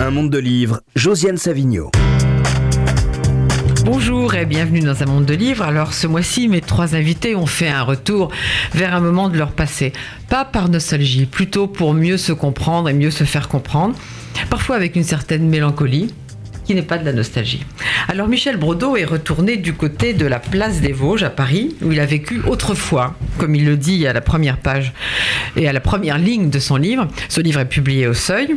Un monde de livres, Josiane Savigno. Bonjour et bienvenue dans un monde de livres. Alors ce mois-ci, mes trois invités ont fait un retour vers un moment de leur passé. Pas par nostalgie, plutôt pour mieux se comprendre et mieux se faire comprendre. Parfois avec une certaine mélancolie, qui n'est pas de la nostalgie. Alors Michel Brodeau est retourné du côté de la place des Vosges à Paris, où il a vécu autrefois, comme il le dit à la première page et à la première ligne de son livre. Ce livre est publié au Seuil.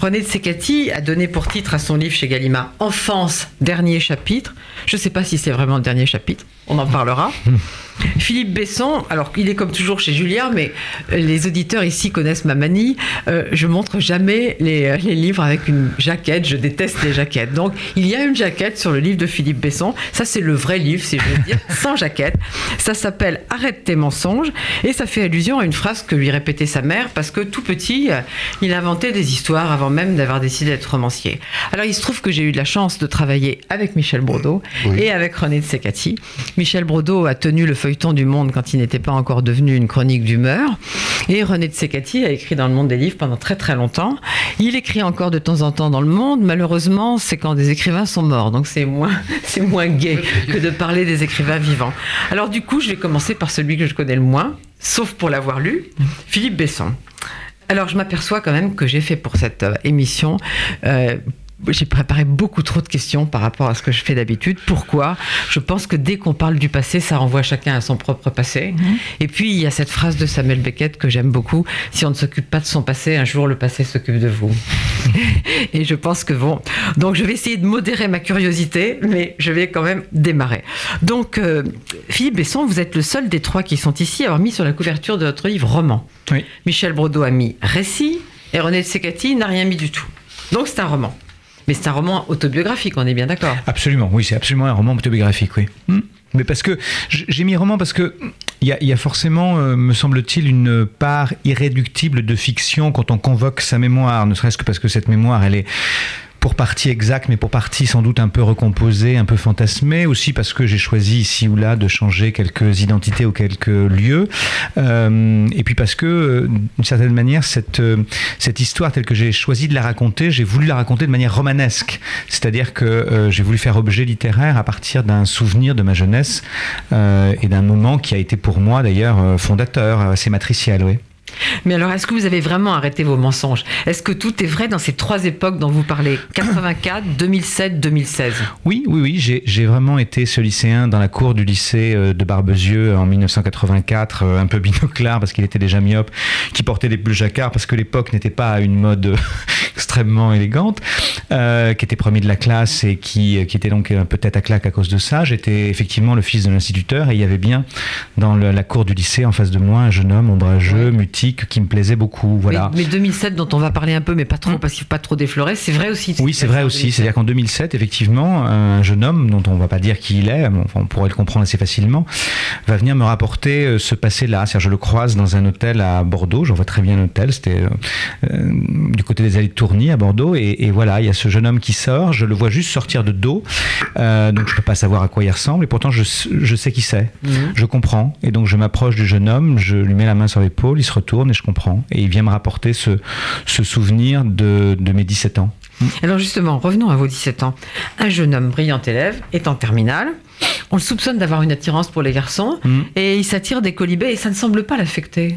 René de Secati a donné pour titre à son livre chez Gallimard Enfance, dernier chapitre. Je ne sais pas si c'est vraiment le dernier chapitre, on en parlera. Philippe Besson, alors il est comme toujours chez Julien, mais les auditeurs ici connaissent ma manie. Euh, je montre jamais les, les, livres avec une jaquette. Je déteste les jaquettes. Donc il y a une jaquette sur le livre de Philippe Besson. Ça c'est le vrai livre, si je veux dire, sans jaquette. Ça s'appelle Arrête tes mensonges et ça fait allusion à une phrase que lui répétait sa mère parce que tout petit, il inventait des histoires avant même d'avoir décidé d'être romancier. Alors il se trouve que j'ai eu de la chance de travailler avec Michel Brodeau oui. et avec René de Secati. Michel Brodeau a tenu le feuilleton du Monde quand il n'était pas encore devenu une chronique d'humeur. Et René de Secati a écrit dans le Monde des livres pendant très très longtemps. Il écrit encore de temps en temps dans le Monde. Malheureusement, c'est quand des écrivains sont morts. Donc c'est moins, c'est moins gai que de parler des écrivains vivants. Alors du coup, je vais commencer par celui que je connais le moins, sauf pour l'avoir lu, Philippe Besson. Alors je m'aperçois quand même que j'ai fait pour cette euh, émission euh, j'ai préparé beaucoup trop de questions par rapport à ce que je fais d'habitude. Pourquoi? Je pense que dès qu'on parle du passé, ça renvoie chacun à son propre passé. Mmh. Et puis, il y a cette phrase de Samuel Beckett que j'aime beaucoup. Si on ne s'occupe pas de son passé, un jour le passé s'occupe de vous. Et je pense que bon. Donc, je vais essayer de modérer ma curiosité, mais je vais quand même démarrer. Donc, euh, Philippe Besson, vous êtes le seul des trois qui sont ici à avoir mis sur la couverture de votre livre roman. Oui. Michel Brodeau a mis récit et René de Secati n'a rien mis du tout. Donc, c'est un roman. Mais c'est un roman autobiographique, on est bien d'accord Absolument, oui, c'est absolument un roman autobiographique, oui. Mmh. Mais parce que j'ai mis roman parce que il y, y, a forcément, euh, me semble-t-il, une part irréductible de fiction quand on convoque sa mémoire, ne serait-ce que parce que cette mémoire, elle est pour partie exacte, mais pour partie sans doute un peu recomposée, un peu fantasmée, aussi parce que j'ai choisi ici ou là de changer quelques identités ou quelques lieux, euh, et puis parce que, euh, d'une certaine manière, cette, euh, cette histoire telle que j'ai choisi de la raconter, j'ai voulu la raconter de manière romanesque, c'est-à-dire que j'ai voulu faire objet littéraire à partir d'un souvenir de ma jeunesse et d'un moment qui a été pour moi d'ailleurs fondateur, assez matriciel, oui. Mais alors, est-ce que vous avez vraiment arrêté vos mensonges? Est-ce que tout est vrai dans ces trois époques dont vous parlez? 84, 2007, 2016 Oui, oui, oui. J'ai vraiment été ce lycéen dans la cour du lycée de Barbezieux en 1984, un peu binoclard parce qu'il était déjà myope, qui portait des pulls jacquards parce que l'époque n'était pas à une mode extrêmement élégante, euh, qui était premier de la classe et qui, qui était donc peut-être à claque à cause de ça. J'étais effectivement le fils de l'instituteur et il y avait bien dans le, la cour du lycée en face de moi un jeune homme ombrageux, mutique, qui me plaisait beaucoup. Voilà. Mais, mais, 2007 dont on va parler un peu, mais pas trop, mmh. parce qu'il ne faut pas trop déflorer, c'est vrai aussi. Oui, c'est vrai aussi. C'est-à-dire qu'en 2007, effectivement, un jeune homme dont on ne va pas dire qui il est, enfin, on pourrait le comprendre assez facilement, va venir me rapporter euh, ce passé-là. C'est-à-dire je le croise dans un hôtel à Bordeaux, j'en vois très bien l'hôtel, c'était euh, du côté des allées de Tourny à Bordeaux, et, et, voilà, il y a ce jeune homme qui sort, je le vois juste sortir de dos, euh, donc je ne peux pas savoir à quoi il ressemble, et pourtant je, je sais qui c'est, mmh. je comprends, et donc je m'approche du jeune homme, je lui mets la main sur l'épaule, il se retourne et je comprends, et il vient me rapporter ce, ce souvenir de, de mes 17 ans. Alors justement, revenons à vos 17 ans. Un jeune homme brillant élève est en terminale. On le soupçonne d'avoir une attirance pour les garçons mmh. et il s'attire des colibés et ça ne semble pas l'affecter.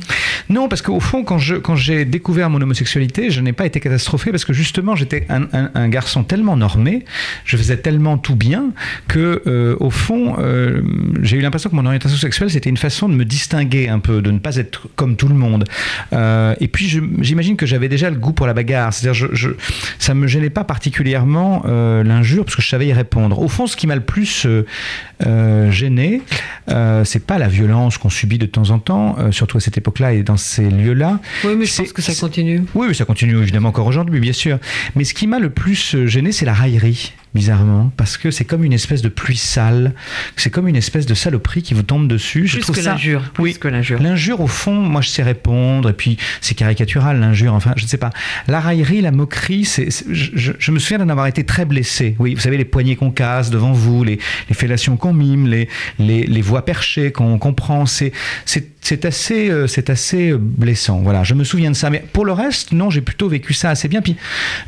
Non, parce qu'au fond, quand, je, quand j'ai découvert mon homosexualité, je n'ai pas été catastrophé parce que justement, j'étais un, un, un, garçon tellement normé, je faisais tellement tout bien que, euh, au fond, euh, j'ai eu l'impression que mon orientation sexuelle, c'était une façon de me distinguer un peu, de ne pas être comme tout le monde. Euh, et puis, je, j'imagine que j'avais déjà le goût pour la bagarre. C'est-à-dire, je, je, ça ne me gênait pas particulièrement l'injure parce que je savais y répondre. Au fond, ce qui m'a le plus euh, gêné, euh, c'est pas la violence qu'on subit de temps en temps, euh, surtout à cette époque-là et dans ces lieux-là. Oui, mais je pense que ça continue. Oui, mais ça continue évidemment encore aujourd'hui, bien sûr. Mais ce qui m'a le plus gêné, c'est la raillerie bizarrement, parce que c'est comme une espèce de pluie sale, c'est comme une espèce de saloperie qui vous tombe dessus. Plus je trouve que ça... l'injure. Oui, que l'injure. L'injure, au fond, moi je sais répondre, et puis c'est caricatural l'injure, enfin je ne sais pas. La raillerie, la moquerie, c'est, je, je, me souviens d'en avoir été très blessé. Oui, vous savez, les poignets qu'on casse devant vous, les, les fellations qu'on mime, les, les, les voix perchées qu'on comprend, c'est, c'est c'est assez, euh, assez blessant. Voilà, je me souviens de ça. Mais pour le reste, non, j'ai plutôt vécu ça assez bien. Puis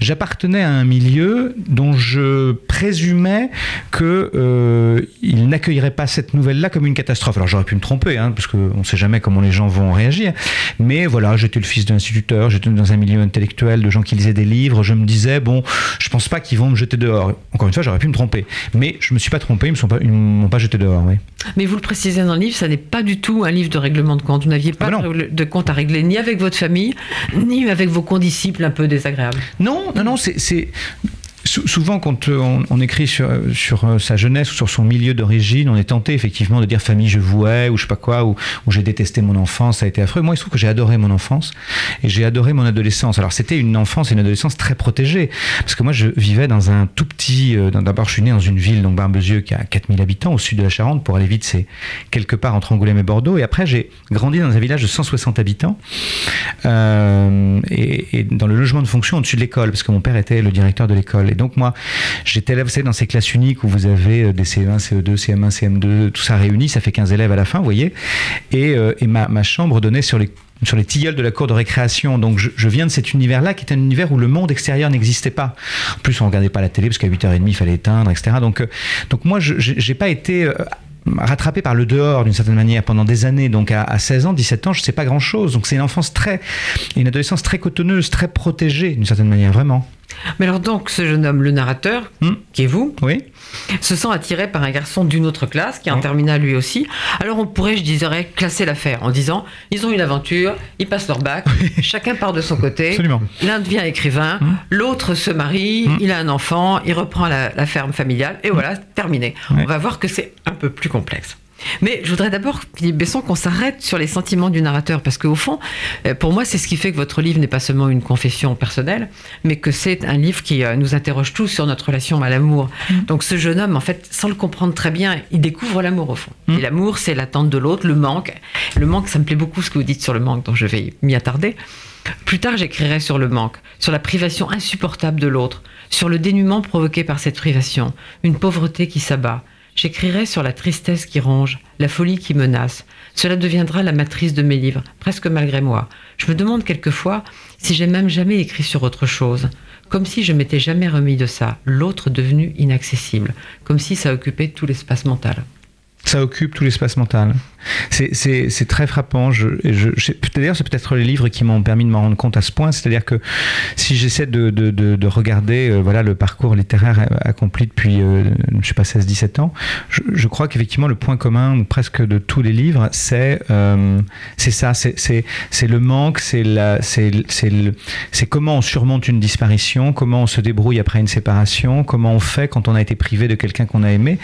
j'appartenais à un milieu dont je présumais que euh, il n'accueillerait pas cette nouvelle-là comme une catastrophe. Alors j'aurais pu me tromper, hein, parce qu'on ne sait jamais comment les gens vont réagir. Mais voilà, j'étais le fils d'un instituteur, j'étais dans un milieu intellectuel de gens qui lisaient des livres. Je me disais bon, je pense pas qu'ils vont me jeter dehors. Encore une fois, j'aurais pu me tromper, mais je me suis pas trompé. Ils ils m'ont pas jeté dehors. Oui. Mais vous le précisez dans le livre, ça n'est pas du tout un livre de règlement de compte. Vous n'aviez pas Ah de, de compte à régler ni avec votre famille, ni avec vos condisciples un peu désagréables. Non, non, non, c'est- Souvent, quand euh, on, écrit sur, sur euh, sa jeunesse ou sur son milieu d'origine, on est tenté effectivement de dire famille je vouais ou je sais pas quoi, ou, j'ai détesté mon enfance, ça a été affreux. Moi, il se trouve que j'ai adoré mon enfance et j'ai adoré mon adolescence. Alors, c'était une enfance et une adolescence très protégée parce que moi, je vivais dans un tout petit. euh, D'abord, je suis né dans une ville, donc Barbezieux, qui a 4000 habitants au sud de la Charente. Pour aller vite, c'est quelque part entre Angoulême et Bordeaux. Et après, j'ai grandi dans un village de 160 habitants euh, et dans le logement de fonction au-dessus de l'école, parce que mon père était le directeur de l'école. Donc moi, j'étais vous savez, dans ces classes uniques où vous avez euh, des CE1, CE2, CM1, CM2, tout ça réuni, ça fait 15 élèves à la fin, vous voyez. Et, euh, ma, chambre donnait sur les tilleuls de la cour de récréation. Donc je, viens de cet univers-là qui est un univers où le monde extérieur n'existait pas. En plus, on regardait pas la télé parce qu'à 8h30, il fallait éteindre, etc. Donc, euh, donc moi, je j'ai pas été... rattrapé par le dehors d'une certaine manière pendant des années. Donc à, à 16 ans, 17 ans, je sais pas grand-chose. Donc c'est une enfance très, une adolescence très cotonneuse, très protégée d'une certaine manière, vraiment. Mais alors donc, ce jeune homme, le narrateur, Hmm. qui est vous, Oui. se sent attiré par un garçon d'une autre classe, qui est en Hmm. terminale lui aussi. Alors on pourrait, je dirais, classer l'affaire en disant, ils ont une aventure, ils passent leur bac, chacun part de son côté. L'un devient écrivain, Hmm. l'autre se marie, Hmm. il a un enfant, il reprend la, la ferme familiale, et voilà, terminé. Ouais. On va voir que c'est un peu plus complexe. Mais je voudrais d'abord, Philippe Besson, qu'on s'arrête sur les sentiments du narrateur, parce qu'au fond, euh, pour moi, c'est ce qui fait que votre livre n'est pas seulement une confession personnelle, mais que c'est un livre qui euh, nous interroge tous sur notre relation à l'amour. Donc ce jeune homme, en fait, sans le comprendre très bien, il découvre l'amour au fond. Mm. Et l'amour, c'est l'attente de l'autre, le manque. Le manque, ça me plaît beaucoup ce que vous dites sur le manque, donc je vais m'y attarder. Plus tard, j'écrirai sur le manque, sur la privation insupportable de l'autre, sur le dénuement provoqué par cette privation, une pauvreté qui s'abat. J'écrirai sur la tristesse qui ronge, la folie qui menace. Cela deviendra la matrice de mes livres, presque malgré moi. Je me demande quelquefois si j'ai même jamais écrit sur autre chose, comme si je m'étais jamais remis de ça, l'autre devenu inaccessible, comme si ça occupait tout l'espace mental. Ça occupe tout l'espace mental. C'est- très frappant. Je, D'ailleurs, c'est peut-être les livres qui m'ont permis de m'en rendre compte à ce point. C'est-à-dire que si j'essaie de, de, de, de regarder euh, voilà, le parcours littéraire accompli depuis, euh, je sais pas, 16-17 ans, je, crois qu'effectivement, le point commun, presque de tous les livres, c'est euh, ça. C'est- le manque, c'est comment on surmonte une disparition, comment on se débrouille après une séparation, comment on fait quand on a été privé de quelqu'un qu'on a aimé.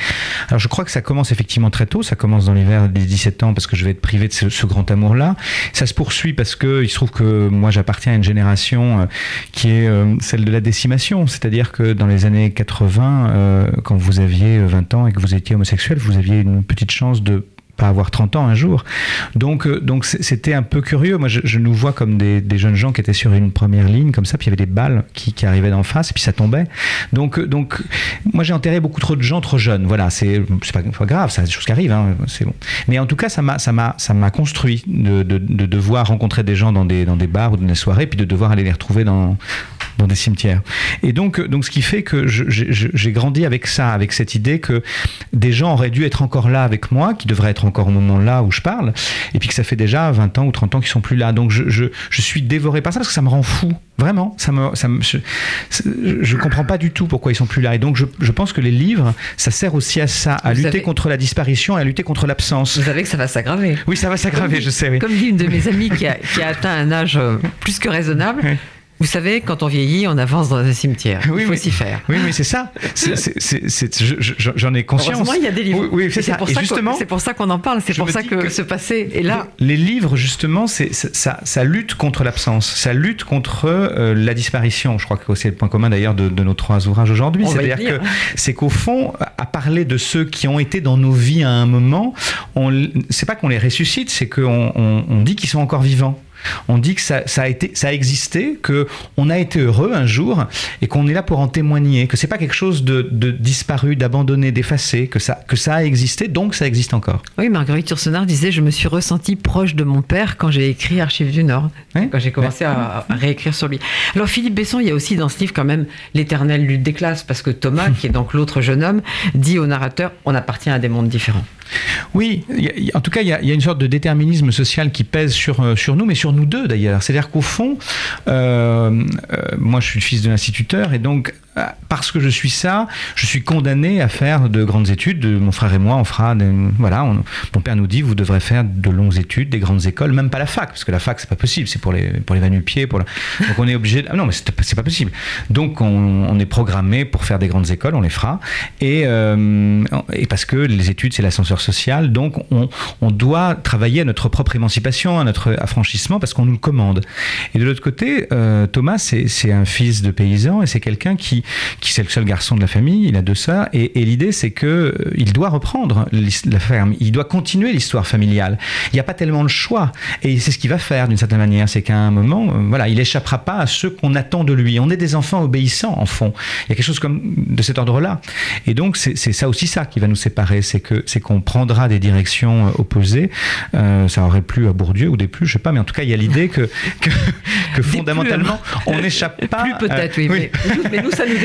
Alors je crois que ça commence effectivement très tôt, ça commence dans l'hiver des 17 ans parce que je vais être privé de ce, ce grand amour-là. Ça se poursuit parce que il se trouve que moi j'appartiens à une génération euh, qui est euh, celle de la décimation, c'est-à-dire que dans les années 80, euh, quand vous aviez 20 ans et que vous étiez homosexuel, vous aviez une petite chance de pas avoir 30 ans un jour. Donc, euh, donc c'était un peu curieux. Moi, je, nous vois comme des, jeunes gens qui étaient sur une première ligne, comme ça, puis il y avait des balles qui, qui arrivaient d'en face, et puis ça tombait. Donc, euh, donc moi, j'ai enterré beaucoup trop de gens trop jeunes. Voilà, c'est pas, pas grave, c'est des choses qui arrivent, hein, c'est bon. Mais en tout cas, ça m'a construit de, de, de devoir rencontrer des gens dans des dans des bars ou dans des soirées, puis de devoir aller les retrouver dans dans des cimetières. Et donc, euh, donc ce qui fait que j'ai grandi avec ça, avec cette idée que des gens auraient dû être encore là avec moi, qui devraient être encore au moment là où je parle, et puis que ça fait déjà 20 ans ou 30 ans qu'ils sont plus là. Donc je, je, je suis dévoré par ça parce que ça me rend fou. Vraiment, ça me, ça me, je, je comprends pas du tout pourquoi ils sont plus là. Et donc je, je pense que les livres, ça sert aussi à ça, à Vous lutter contre la disparition et à lutter contre l'absence. Vous savez que ça va s'aggraver. Oui, ça va s'aggraver, je sais. Oui. Comme dit une de mes amies qui a, qui a atteint un âge euh, plus que raisonnable, Oui. Vous savez, quand on vieillit, on avance dans un cimetière. Oui, Il faut oui. s'y faire. Oui, mais c'est ça. J'en ai conscience. Il y a des livres. Oui, oui, c'est ça. pour Et ça qu'on- justement, c'est pour ça qu'on en parle. C'est pour ça que, que- ce passé est là. Les livres, justement, c'est ça, lutte contre l'absence, ça lutte contre euh, la disparition. Je crois que c'est le point commun d'ailleurs de, de nos trois ouvrages aujourd'hui. C'est-à-dire que c'est qu'au fond, à parler de ceux qui ont été dans nos vies à un moment, on, c'est pas qu'on les ressuscite, c'est qu'on on, on dit qu'ils sont encore vivants. On dit que ça, a été, ça a existé, que on a été heureux un jour et qu'on est là pour en témoigner, que c'est pas quelque chose de, disparu, d'abandonné, d'effacé, que ça, que ça a existé, donc ça existe encore. Oui, Marguerite Yourcenar disait Je me suis ressenti proche de mon père quand j'ai écrit Archives du Nord, quand j'ai commencé à, réécrire sur lui. Alors, Philippe Besson, il y a aussi dans ce livre quand même l'éternelle lutte des classes, parce que Thomas, qui est donc l'autre jeune homme, dit au narrateur On appartient à des mondes différents. Oui, en tout cas, il y, a, une sorte de déterminisme social qui pèse sur, euh, sur nous, mais sur nous deux d'ailleurs. C'est-à-dire qu'au fond, euh, euh, moi je suis le fils de l'instituteur, et donc parce que je suis ça, je suis condamné à faire de grandes études. Mon frère et moi, on fera. voilà, mon père nous dit vous devrez faire de longues études, des grandes écoles, même pas la fac, parce que la fac c'est pas possible, c'est pour les pour les va-nu-pieds. Pour donc on est obligé. Ah non, mais c'est pas possible. Donc on, est programmé pour faire des grandes écoles, on les fera, et et parce que les études c'est l'ascenseur social, donc on, on doit travailler à notre propre émancipation, à notre affranchissement, parce qu'on nous le commande. Et de l'autre côté, euh, Thomas c'est un fils de paysan et c'est quelqu'un qui qui c'est le seul garçon de la famille, il a deux sœurs, et, l'idée c'est que euh, il doit reprendre la ferme, il doit continuer l'histoire familiale. Il n'y a pas tellement le choix, et c'est ce qu'il va faire d'une certaine manière, c'est qu'à un moment, euh, voilà, il échappera pas à ceux qu'on attend de lui. On est des enfants obéissants en fond. Il y a quelque chose comme de cet ordre-là, et donc c'est ça aussi ça qui va nous séparer, c'est que c'est qu'on prendra des directions euh, opposées. ça aurait plu à Bourdieu ou des plus, je sais pas, mais en tout cas il y a l'idée que, que, fondamentalement on n'échappe pas. Plus peut-être, oui, Mais, mais, nous ça nous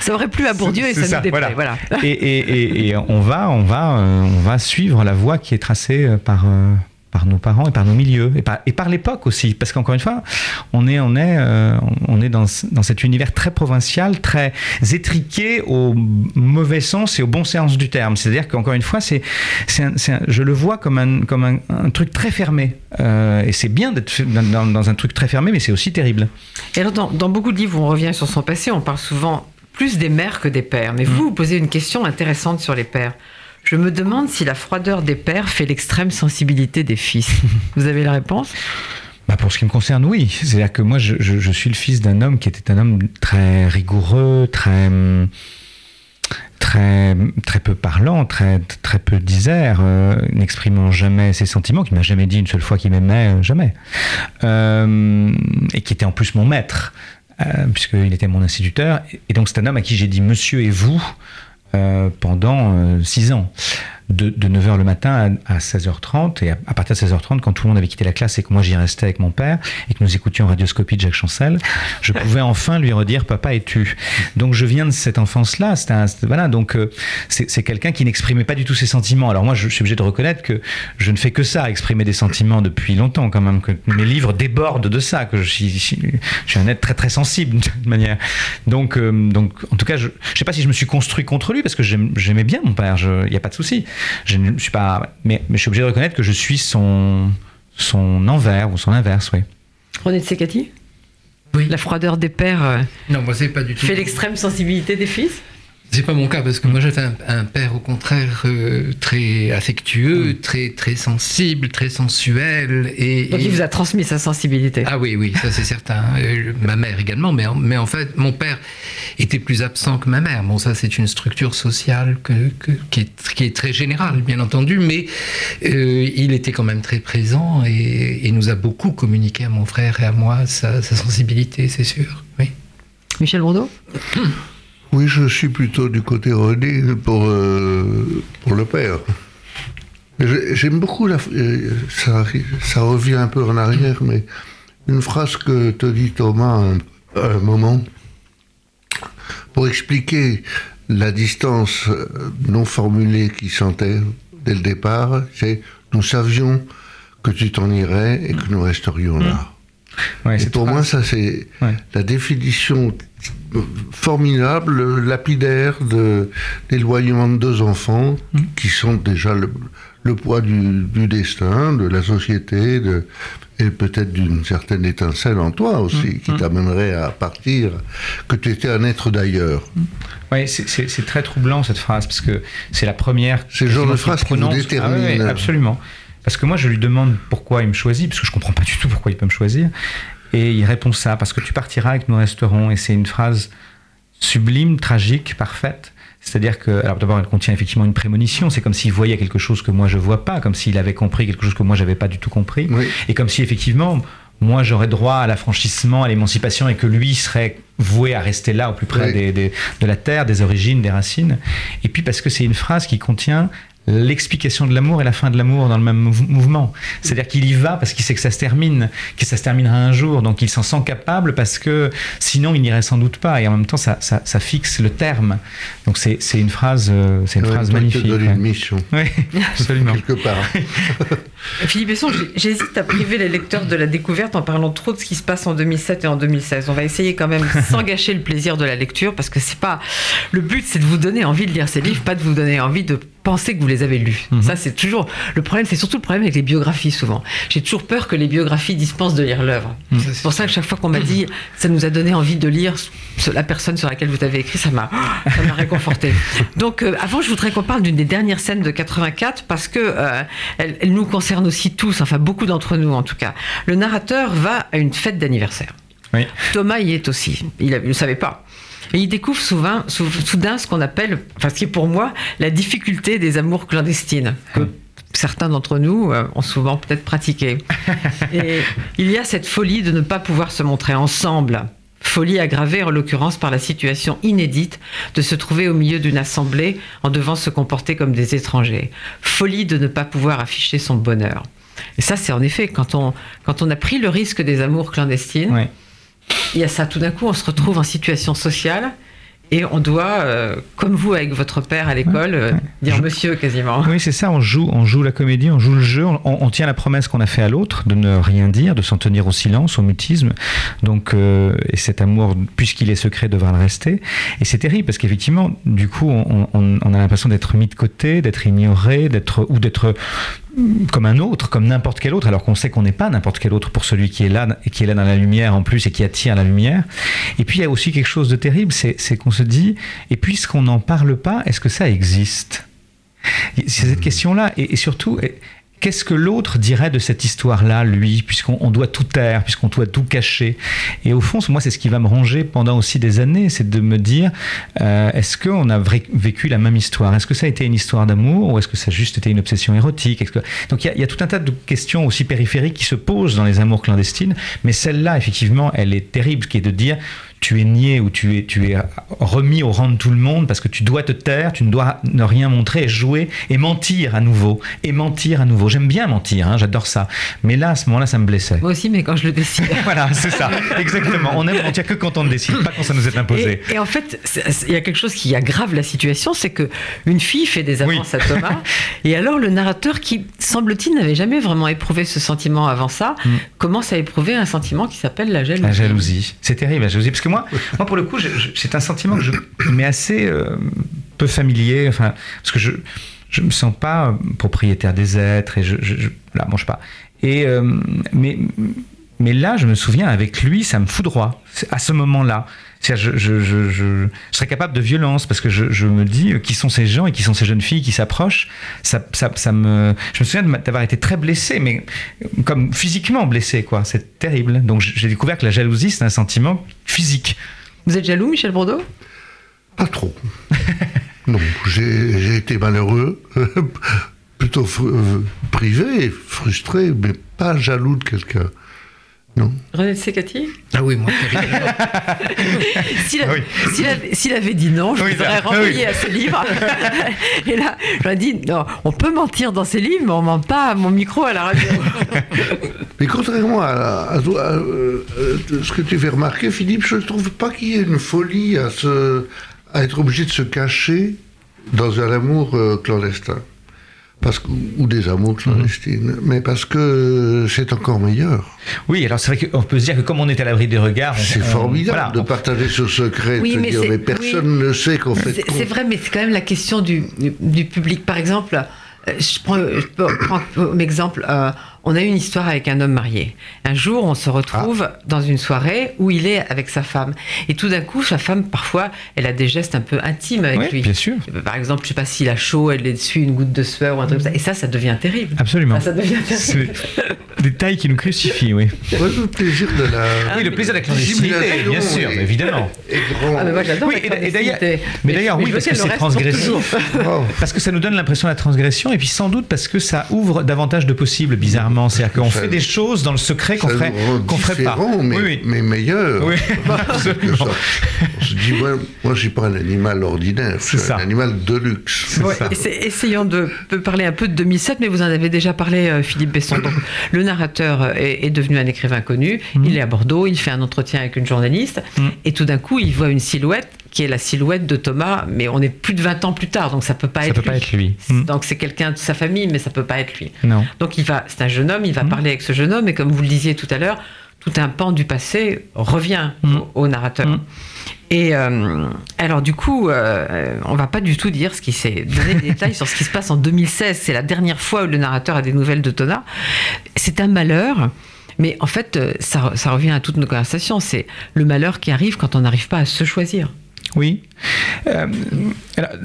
ça aurait plu à Bourdieu et ça, nous déplaît. Voilà. Et, on va, on va, euh, on va suivre la voie qui est tracée euh, par euh, par nos parents et par nos milieux et par, et par l'époque aussi parce qu'encore une fois on est on est on est dans, dans, cet univers très provincial très étriqué au mauvais sens et au bon sens du terme c'est-à-dire qu'encore une fois c'est je le vois comme un comme un, truc très fermé et c'est bien d'être dans, dans, un truc très fermé mais c'est aussi terrible et alors dans, dans beaucoup de livres où on revient sur son passé on parle souvent plus des mères que des pères. Mais vous, mm. vous posez une question intéressante sur les pères. Je me demande si la froideur des pères fait l'extrême sensibilité des fils. vous avez la réponse? Bah pour ce qui me concerne, oui. C'est-à-dire que moi, je, suis le fils d'un homme qui était un homme très rigoureux, très très très peu parlant, très très peu disert, euh, n'exprimant jamais ses sentiments, qui m'a jamais dit une seule fois qu'il m'aimait, euh, jamais, euh, et qui était en plus mon maître. Euh, puisqu'il était mon instituteur. Et donc c'est un homme à qui j'ai dit monsieur et vous pendant euh, six ans de, 9h le matin à, 16h30. Et à, partir de 16h30, quand tout le monde avait quitté la classe et que moi j'y restais avec mon père et que nous écoutions Radioscopie de Jacques Chancel, je pouvais enfin lui redire Papa, es-tu? Donc je viens de cette enfance-là. Voilà, donc euh, c'est quelqu'un qui n'exprimait pas du tout ses sentiments. Alors moi, je suis obligé de reconnaître que je ne fais que ça, exprimer des sentiments depuis longtemps quand même, que mes livres débordent de ça, que je suis, je suis un être très très sensible d'une manière. Donc, euh, donc en tout cas, je ne sais pas si je me suis construit contre lui parce que j'aimais bien mon père, il n'y a pas de souci. Je ne suis pas, mais, mais, je suis obligé de reconnaître que je suis son, son envers ou son inverse, oui. René de Secati? Oui. La froideur des pères euh, non, moi, c'est pas du tout. fait l'extrême sensibilité des fils? C'est pas mon cas parce que moi j'étais un, père au contraire euh, très affectueux, mm. très très sensible, très sensuel et donc il vous a transmis sa sensibilité. Ah oui oui ça c'est certain. Euh, ma mère également mais mais en fait mon père était plus absent que ma mère. Bon ça c'est une structure sociale que, qui, est, qui, est, très générale bien entendu mais euh, il était quand même très présent et, et, nous a beaucoup communiqué à mon frère et à moi sa, sa sensibilité c'est sûr. Oui. Michel Bourdeau Oui, je suis plutôt du côté René pour, euh, pour le père. J'aime beaucoup, la, euh, ça, ça revient un peu en arrière, mais une phrase que te dit Thomas à un moment, pour expliquer la distance euh, non formulée qu'il sentait dès le départ, c'est nous savions que tu t'en irais et que nous resterions là. et pour moi, ça c'est la définition formidable, lapidaire de l'éloignement de deux enfants mm. qui sont déjà le, poids du, destin, de la société, de, et peut-être d'une certaine étincelle en toi aussi, mm. qui mm. t'amènerait à partir, que tu étais un être d'ailleurs. Oui, c'est très troublant cette phrase, parce que c'est la première. C'est le genre de phrase qui nous détermine. Ah absolument. Parce que moi, je lui demande pourquoi il me choisit, parce que je comprends pas du tout pourquoi il peut me choisir. Et il répond ça, parce que tu partiras avec nous resterons. Et c'est une phrase sublime, tragique, parfaite. C'est-à-dire que, alors d'abord, elle contient effectivement une prémonition. C'est comme s'il voyait quelque chose que moi je vois pas, comme s'il avait compris quelque chose que moi j'avais pas du tout compris, et comme si effectivement moi j'aurais droit à l'affranchissement, à l'émancipation et que lui serait voué à rester là au plus près Oui. des- des- de la terre, des origines, des racines. Et puis parce que c'est une phrase qui contient l'explication de l'amour et la fin de l'amour dans le même mouv- mouvement. C'est-à-dire qu'il y va parce qu'il sait que ça se termine, que ça se terminera un jour, donc il s'en sent capable parce que sinon il n'irait sans doute pas. Et en même temps, ça, ça- ça fixe le terme. Donc c'est c'est une phrase, euh, c'est une même phrase magnifique. donne ouais. une mission, Oui, absolument. quelque part. Philippe Besson, j'hésite à priver les lecteurs de la découverte en parlant trop de ce qui se passe en 2007 et en 2016. On va essayer quand même sans gâcher le plaisir de la lecture parce que c'est pas le but, c'est de vous donner envie de lire ces livres, pas de vous donner envie de penser que vous les avez lus. Ça, c'est toujours le problème. C'est surtout le problème avec les biographies souvent. J'ai toujours peur que les biographies dispensent de lire l'œuvre. C'est pour ça que chaque fois qu'on m'a dit, ça nous a donné envie de lire ce- la personne sur laquelle vous avez écrit, ça m'a, ça m'a réconforté. Donc, euh, avant, je voudrais qu'on parle d'une des dernières scènes de 84 parce que euh, elle, elle nous concerne aussi tous, enfin beaucoup d'entre nous en tout cas. Le narrateur va à une fête d'anniversaire. Oui. Thomas y est aussi. Il ne le savait pas. Et il découvre souvent, sou- soudain ce qu'on appelle, enfin ce qui est pour moi la difficulté des amours clandestines que certains d'entre nous euh, ont souvent peut-être pratiqué. Et il y a cette folie de ne pas pouvoir se montrer ensemble. Folie aggravée en l'occurrence par la situation inédite de se trouver au milieu d'une assemblée en devant se comporter comme des étrangers. Folie de ne pas pouvoir afficher son bonheur. Et ça, c'est en effet, quand on, quand on a pris le risque des amours clandestines, Ouais. Il y a ça, tout d'un coup, on se retrouve en situation sociale et on doit, euh, comme vous avec votre père à l'école, euh, dire monsieur quasiment. Oui, c'est ça, on joue, on joue la comédie, on joue le jeu, on, on tient la promesse qu'on a fait à l'autre de ne rien dire, de s'en tenir au silence, au mutisme. Donc, euh, et cet amour, puisqu'il est secret, devra le rester. Et c'est terrible parce qu'effectivement, du coup, on, on- on a l'impression d'être mis de côté, d'être ignoré, d'être ou d'être comme un autre, comme n'importe quel autre, alors qu'on sait qu'on n'est pas n'importe quel autre pour celui qui est là qui est là dans la lumière en plus et qui attire la lumière. Et puis il y a aussi quelque chose de terrible, c'est qu'on se dit, et puisqu'on n'en parle pas, est-ce que ça existe? C'est cette question-là, et, et surtout, qu'est-ce que l'autre dirait de cette histoire-là, lui, puisqu'on on doit tout taire, puisqu'on doit tout cacher? Et au fond, moi, c'est ce qui va me ronger pendant aussi des années, c'est de me dire, euh, est-ce qu'on a vécu la même histoire? Est-ce que ça a été une histoire d'amour, ou est-ce que ça a juste été une obsession érotique? Donc il y, y a tout un tas de questions aussi périphériques qui se posent dans les amours clandestines, mais celle-là, effectivement, elle est terrible, qui est de dire, tu es nié ou tu es, tu es remis au rang de tout le monde parce que tu dois te taire, tu ne dois ne rien montrer et jouer et mentir à nouveau. Et mentir à nouveau. J'aime bien mentir, hein, j'adore ça. Mais là, à ce moment-là, ça me blessait. Moi aussi, mais quand je le décide. Voilà, c'est ça, exactement. On aime mentir que quand on le décide, pas quand ça nous est imposé. Et, et en fait, il y a quelque chose qui aggrave la situation, c'est que une fille fait des avances à Thomas, et alors le narrateur, qui semble-t-il n'avait jamais vraiment éprouvé ce sentiment avant ça, commence à éprouver un sentiment qui s'appelle la jalousie. La jalousie, c'est terrible la jalousie, parce que moi, moi pour le coup, c'est un sentiment que je m'est assez euh, peu familier, enfin, parce que je je me sens pas euh, propriétaire des êtres et je, je, je mange pas. Et euh, mais mais là, je me souviens avec lui, ça me foudroie C'est à ce moment-là. Je, je, je, je, je serais capable de violence parce que je, je me dis euh, qui sont ces gens et qui sont ces jeunes filles qui s'approchent? Ça, ça, ça me, je me souviens d'avoir été très blessé, mais comme physiquement blessé, quoi. C'est terrible. Donc j'ai découvert que la jalousie, c'est un sentiment physique. Vous êtes jaloux, Michel Bourdeau? Pas trop. non, j'ai été malheureux, plutôt fr- euh, privé, frustré, mais pas jaloux de quelqu'un. Non. René de Secati Ah oui, moi. S'il avait, Oui. s'il avait- dit non, je Oui, vous aurais ça- renvoyé oui. à ce livre. Et là, j'aurais dit non, on peut mentir dans ces livres, mais on ment pas à mon micro à la radio. Mais contrairement à, à- à- euh, euh, ce que tu fais remarquer, Philippe, je ne trouve pas qu'il y ait une folie à, se, à être obligé de se cacher dans un amour euh, clandestin. Parce que, ou des amours clandestines. Mais parce que c'est encore meilleur. Oui, alors c'est vrai qu'on peut se dire que comme on est à l'abri des regards, C'est formidable voilà, de on- partager ce secret, Oui, mais dire, c'est- mais personne ne sait qu'on fait C'est vrai, mais c'est quand même la question du, du, du public. Par exemple, euh, je prends, je peux prendre comme exemple, euh, on a eu une histoire avec un homme marié. Un jour, on se retrouve Ah. dans une soirée où il est avec sa femme. Et tout d'un coup, sa femme, parfois, elle a des gestes un peu intimes avec Oui, lui. bien sûr. Par exemple, je sais pas s'il a chaud, elle essuie une goutte de sueur ou un truc comme ça. Et ça, ça devient terrible. Absolument. Ah, ça devient C'est terrible. des tailles qui nous crucifient, oui. Ouais, le plaisir de la. oui, le plaisir de la clandestinité, bien sûr, est- évidemment. est grand. Ah, mais moi, j'adore Oui, la et- et d'ailleurs- clandestinité. mais d'ailleurs, oui, parce que c'est transgressif. Parce que ça nous donne l'impression de la transgression, et puis sans doute parce que ça ouvre davantage de possibles, bizarrement. Clairement. C'est-à-dire qu'on fait des choses dans le secret qu'on ferait, qu'on ferait pas. Mais, oui, oui. mais meilleurs. Oui, ça- on se dit, ouais, moi, je suis pas un animal ordinaire, je suis C'est ça. un animal de luxe. C'est Ouais, essayons de de parler un peu de 2007, mais vous en avez déjà parlé, euh, Philippe Besson. Donc, le narrateur euh, est, est devenu un écrivain connu. Mhm. Il est à Bordeaux, il fait un entretien avec une journaliste, et tout d'un coup, il voit une silhouette qui est la silhouette de Thomas, mais on est plus de 20 ans plus tard, donc ça peut pas Ça être peut lui. pas être lui. C'est- Mm. Donc c'est quelqu'un de sa famille, mais ça peut pas être lui. Non. Donc il va, c'est un jeune homme, il va parler avec ce jeune homme, et comme vous le disiez tout à l'heure, tout un pan du passé revient Mm. au, au narrateur. Et euh, alors du coup, euh, on va pas du tout dire ce qui s'est donné des détails sur ce qui se passe en 2016. C'est la dernière fois où le narrateur a des nouvelles de Tona. C'est un malheur. Mais en fait, euh, ça, ça revient à toutes nos conversations. C'est le malheur qui arrive quand on n'arrive pas à se choisir. Oui. Euh,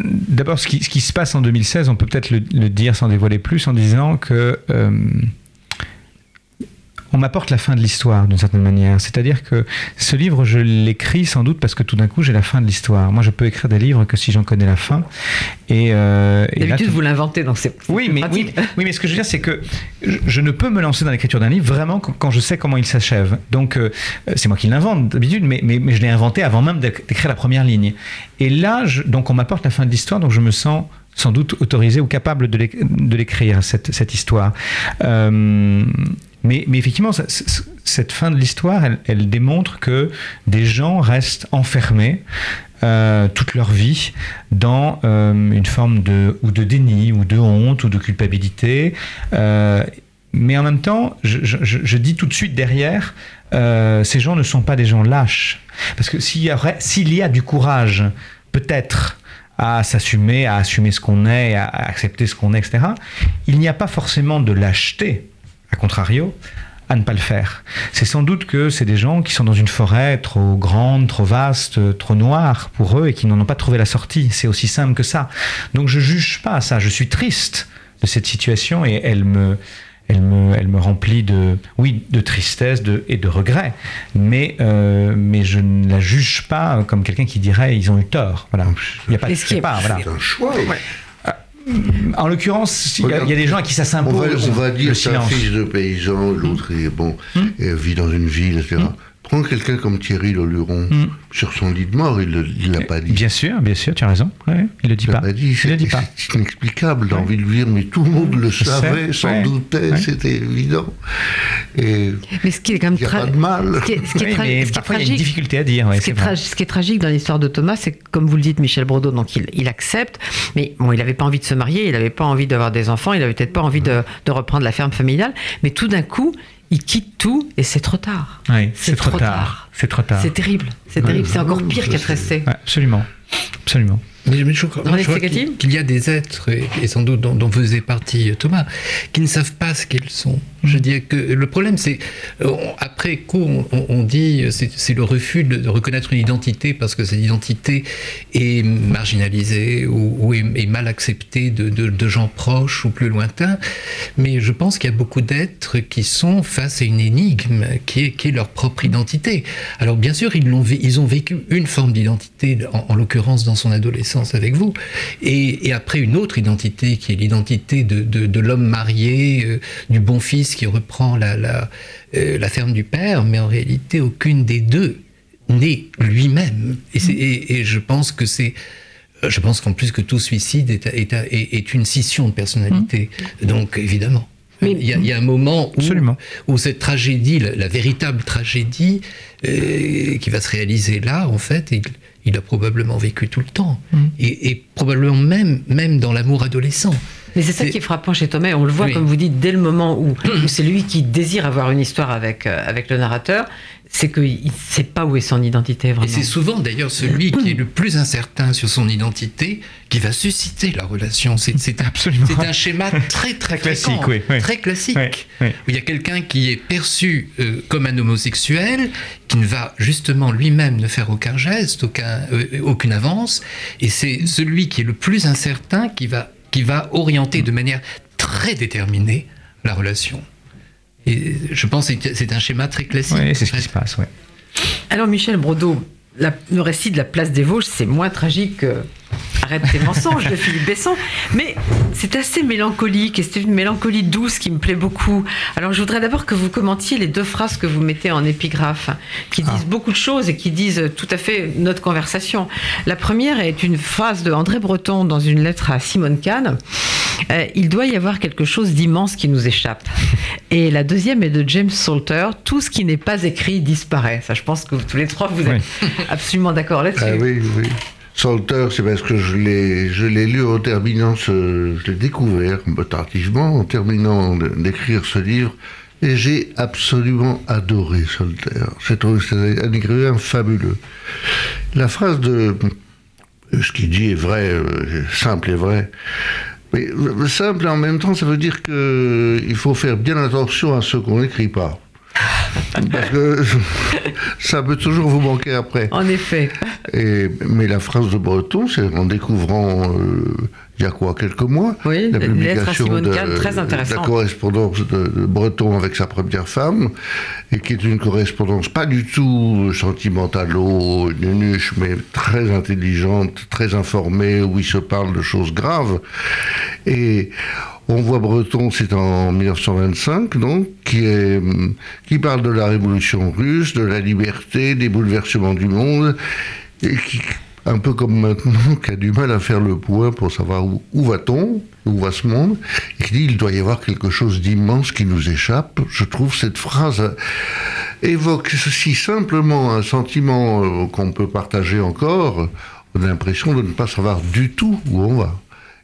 D'abord, ce qui, se passe en 2016, on peut peut-être le, le dire sans dévoiler plus, en disant que euh, on m'apporte la fin de l'histoire d'une certaine manière. C'est-à-dire que ce livre, je l'écris sans doute parce que tout d'un coup, j'ai la fin de l'histoire. Moi, je peux écrire des livres que si j'en connais la fin. Et, euh, et D'habitude, vous l'inventez, donc c'est c'est oui mais, oui, oui, mais ce que je veux dire, c'est que je, je ne peux me lancer dans l'écriture d'un livre vraiment quand, quand je sais comment il s'achève. Donc, euh, c'est moi qui l'invente d'habitude, mais, mais, mais je l'ai inventé avant même d'éc- d'écrire la première ligne. Et là, je- donc on m'apporte la fin de l'histoire, donc je me sens sans doute autorisé ou capable de l'écrire, cette, cette histoire. Euh, mais, effectivement, cette fin de l'histoire, elle, démontre que des gens restent enfermés euh, toute leur vie dans euh, une forme de ou de déni ou de honte ou de culpabilité. Euh, mais en même temps, je, dis tout de suite derrière, ces gens ne sont pas des gens lâches. Parce que s'il y, s'il y a du courage, peut-être, à s'assumer, à assumer ce qu'on est, à accepter ce qu'on est, etc., il n'y a pas forcément de lâcheté, contrario, à ne pas le faire. C'est sans doute que c'est des gens qui sont dans une forêt trop grande, trop vaste, trop noire pour eux et qui n'en ont pas trouvé la sortie. C'est aussi simple que ça. Donc je juge pas ça. Je suis triste de cette situation et elle me, elle me, elle me remplit de, oui, de tristesse de, et de regret. Mais, euh, mais je ne la juge pas comme quelqu'un qui dirait ils ont eu tort. Voilà. Il n'y a pas de pas, voilà. C'est un choix. En l'occurrence, il y, a- des gens à qui ça On s'impose. va, on va dire c'est un fils de paysan, l'autre est bon, et vit dans une ville, etc. Prends quelqu'un comme Thierry Leluron, sur son lit de mort, il ne l'a pas dit. Bien sûr, bien sûr, tu as raison. Ouais, il le dit Il l'a pas. pas dit, Il le dit c'est pas. c'est inexplicable, j'ai envie de dire, mais tout le monde le savait, s'en ouais, doutait, ouais. c'était évident. Et Mais ce qui est quand même il n'y a tra- pas de mal. Ce qui est, ce qui est Oui, tra- mais ce qui est parfois, il y a une tragique, difficulté à dire. ouais, ce, qui c'est est vrai. tra- ce qui est tragique dans l'histoire de Thomas, c'est que, comme vous le dites, Michel Brodeau, donc il, il accepte, mais bon, il n'avait pas envie de se marier, il n'avait pas envie d'avoir des enfants, il n'avait peut-être pas envie de, de reprendre la ferme familiale, mais tout d'un coup, il quitte tout et c'est trop tard. Oui, c'est trop, trop tard. tard. C'est trop tard. C'est terrible, c'est terrible, c'est encore pire qu'être resté. Ouais, absolument. Absolument. Mais, mais je, crois- crois qu'il qu'il y a des êtres, et, et sans doute dont, dont faisait partie Thomas, qui ne savent pas ce qu'ils sont. Je dire que le problème, c'est, euh, après coup, on, on- dit, c'est le refus de, reconnaître une identité parce que cette identité est marginalisée ou, est, mal acceptée de, gens proches ou plus lointains. Mais je pense qu'il y a beaucoup d'êtres qui sont face à une énigme qui est, leur propre identité. Alors bien sûr, ils, ont vécu une forme d'identité, en, en l'occurrence dans son adolescence avec vous, et, après une autre identité qui est l'identité de, de- de l'homme marié, euh, du bon fils qui reprend la, la, euh, la ferme du père, mais en réalité aucune des deux n'est lui-même. Et, c'est- et- et je pense que c'est euh, je pense qu'en plus que tout suicide est, est- est- une scission de personnalité. Donc évidemment. Mais- il, y a, il y a un moment où, où cette tragédie, la, la véritable tragédie euh, qui va se réaliser là, en fait, il, il a probablement vécu tout le temps. Et, et probablement même, même dans l'amour adolescent. Mais c'est ça qui est frappant chez Thomas, et on le voit, Oui. comme vous dites, dès le moment où, où c'est lui qui désire avoir une histoire avec, euh, avec le narrateur, c'est qu'il ne sait pas où est son identité Et vraiment. c'est souvent d'ailleurs celui qui est le plus incertain sur son identité qui va susciter la relation. C'est Absolument. c'est un schéma très très, Très classique, fréquent, oui, oui. très classique. Oui, oui. Où il y a quelqu'un qui est perçu euh, comme un homosexuel, qui ne va justement lui-même ne faire aucun geste, aucun, euh, aucune avance, et c'est celui qui est le plus incertain qui va, qui va orienter de manière très déterminée la relation. Et je pense que c'est- un schéma très classique. Oui, c'est ce qui se passe. Ouais. Alors Michel Brodeau, la- le récit de la place des Vosges, c'est moins tragique Arrête tes mensonges de Philippe Besson. Mais c'est assez mélancolique et c'est une mélancolie douce qui me plaît beaucoup. Alors je voudrais d'abord que vous commentiez les deux phrases que vous mettez en épigraphe, qui disent Ah. beaucoup de choses et qui disent tout à fait notre conversation. La première est une phrase de André Breton dans une lettre à Simone Kahn. Euh, il doit y avoir quelque chose d'immense qui nous échappe. Et la deuxième est de James Salter. Tout ce qui n'est pas écrit disparaît. Ça, je pense que tous les trois, vous êtes absolument d'accord là-dessus. Ah oui, oui. Salter, c'est parce que je l'ai, lu en terminant ce, je l'ai découvert tardivement en terminant d'écrire ce livre. Et j'ai absolument adoré Salter. C'est un écrivain fabuleux. La phrase de ce qu'il dit est vrai, euh, simple et vrai. Mais euh, simple en même temps, ça veut dire que il faut faire bien attention à ce qu'on n'écrit pas. Parce que ça peut toujours vous manquer après. En effet. Et, mais la phrase de Breton, c'est en découvrant, euh, il y a quoi, quelques mois, Oui, la publication de, Kahn, très de la correspondance de, de Breton avec sa première femme, et qui est une correspondance pas du tout sentimentalo, nunuche, mais très intelligente, très informée, où il se parle de choses graves. Et on voit Breton, c'est en 1925, donc, qui, est, qui parle de la révolution russe, de la liberté, des bouleversements du monde, et qui, un peu comme maintenant, qui a du mal à faire le point pour savoir où, va-t-on, où va ce monde, et qui dit il doit y avoir quelque chose d'immense qui nous échappe. Je trouve cette phrase euh, évoque si simplement un sentiment euh, qu'on peut partager encore, on a l'impression de ne pas savoir du tout où on va.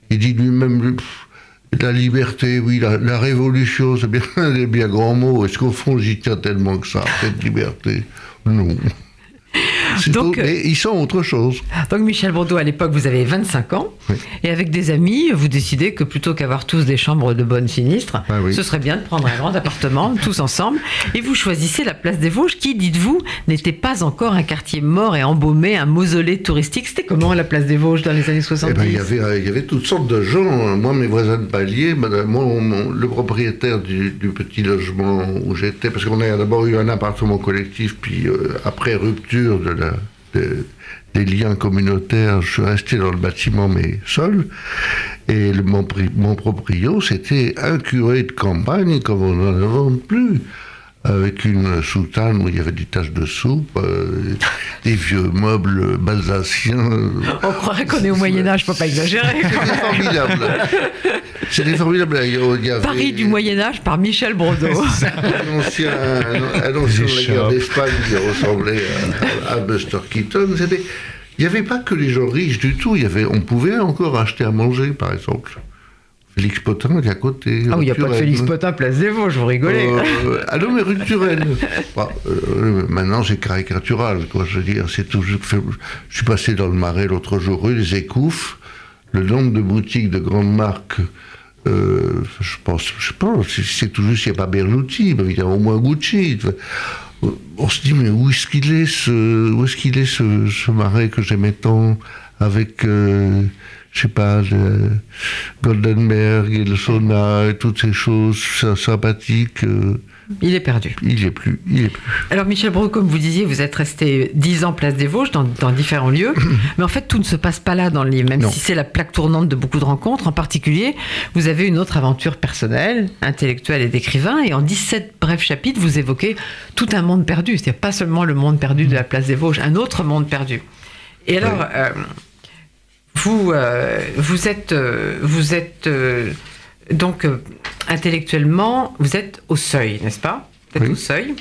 Il dit lui-même, la liberté, oui, la, révolution, c'est bien des bien grands mots. Est-ce qu'au fond, j'y tiens tellement que ça, cette liberté? Non. Donc, tout, mais ils sont autre chose. Donc Michel Bourdeau, à l'époque, vous avez 25 ans. Oui. Et avec des amis, vous décidez que plutôt qu'avoir tous des chambres de bonne sinistre, Ah oui. ce serait bien de prendre un grand appartement, tous ensemble. Et vous choisissez la place des Vosges, qui, dites-vous, n'était pas encore un quartier mort et embaumé, un mausolée touristique. C'était comment la place des Vosges dans les années Eh 70 ben, il, y avait, euh, il y avait toutes sortes de gens. Moi, mes voisins de palier, madame- moi, mon- le propriétaire du, du petit logement où j'étais, parce qu'on a d'abord eu un appartement collectif, puis euh, après rupture de la, de- des liens communautaires, je suis resté dans le bâtiment, mais seul. Et mon, mon proprio, c'était un curé de campagne, comme on n'en invente plus. Avec une soutane où il y avait des taches de soupe, euh, des vieux meubles balsaciens. On croirait qu'on est au Moyen-Âge, faut pas exagérer. C'était formidable. C'était formidable. Il y avait Paris du Moyen-Âge par Michel Brodeau. Un ancien, un, un ancien de la guerre d'Espagne qui ressemblait à, à Buster Keaton. C'était- Il n'y avait pas que les gens riches du tout. Il y avait, on pouvait encore acheter à manger, par exemple. Félix Potin à côté. Ah oui, il n'y a pas de. Félix Potin, place des Vosges, vous rigolez. Euh, ah non, mais rue. Bah, euh, maintenant, c'est caricatural, quoi. Je veux dire, c'est toujours. Je suis passé dans le Marais l'autre jour, rue des Écouffes. Le nombre de boutiques de grandes marques, euh, je pense, je sais pas, c'est- c'est tout juste, il n'y a pas Berluti, mais il y a au moins Gucci. On se dit, mais où est-ce qu'il est, ce, où est-ce qu'il est ce, ce Marais que j'aimais tant avec. Euh, je sais pas, le Goldenberg et le sauna et toutes ces choses sy- sympathiques, euh, Il est perdu. il est plus, il est plus. Alors Michel Brou, comme vous disiez, vous êtes resté 10 ans place des Vosges dans, dans différents lieux, mais en fait tout ne se passe pas là dans le livre, même Non. si c'est la plaque tournante de beaucoup de rencontres. En particulier, vous avez une autre aventure personnelle, intellectuelle et d'écrivain, et en 17 brefs chapitres, vous évoquez tout un monde perdu, c'est-à-dire pas seulement le monde perdu de la place des Vosges, un autre monde perdu. Et alors, euh, vous, euh, vous êtes, euh, vous êtes euh, donc euh, intellectuellement, vous êtes au seuil, n'est-ce pas? Vous êtes Oui. au seuil.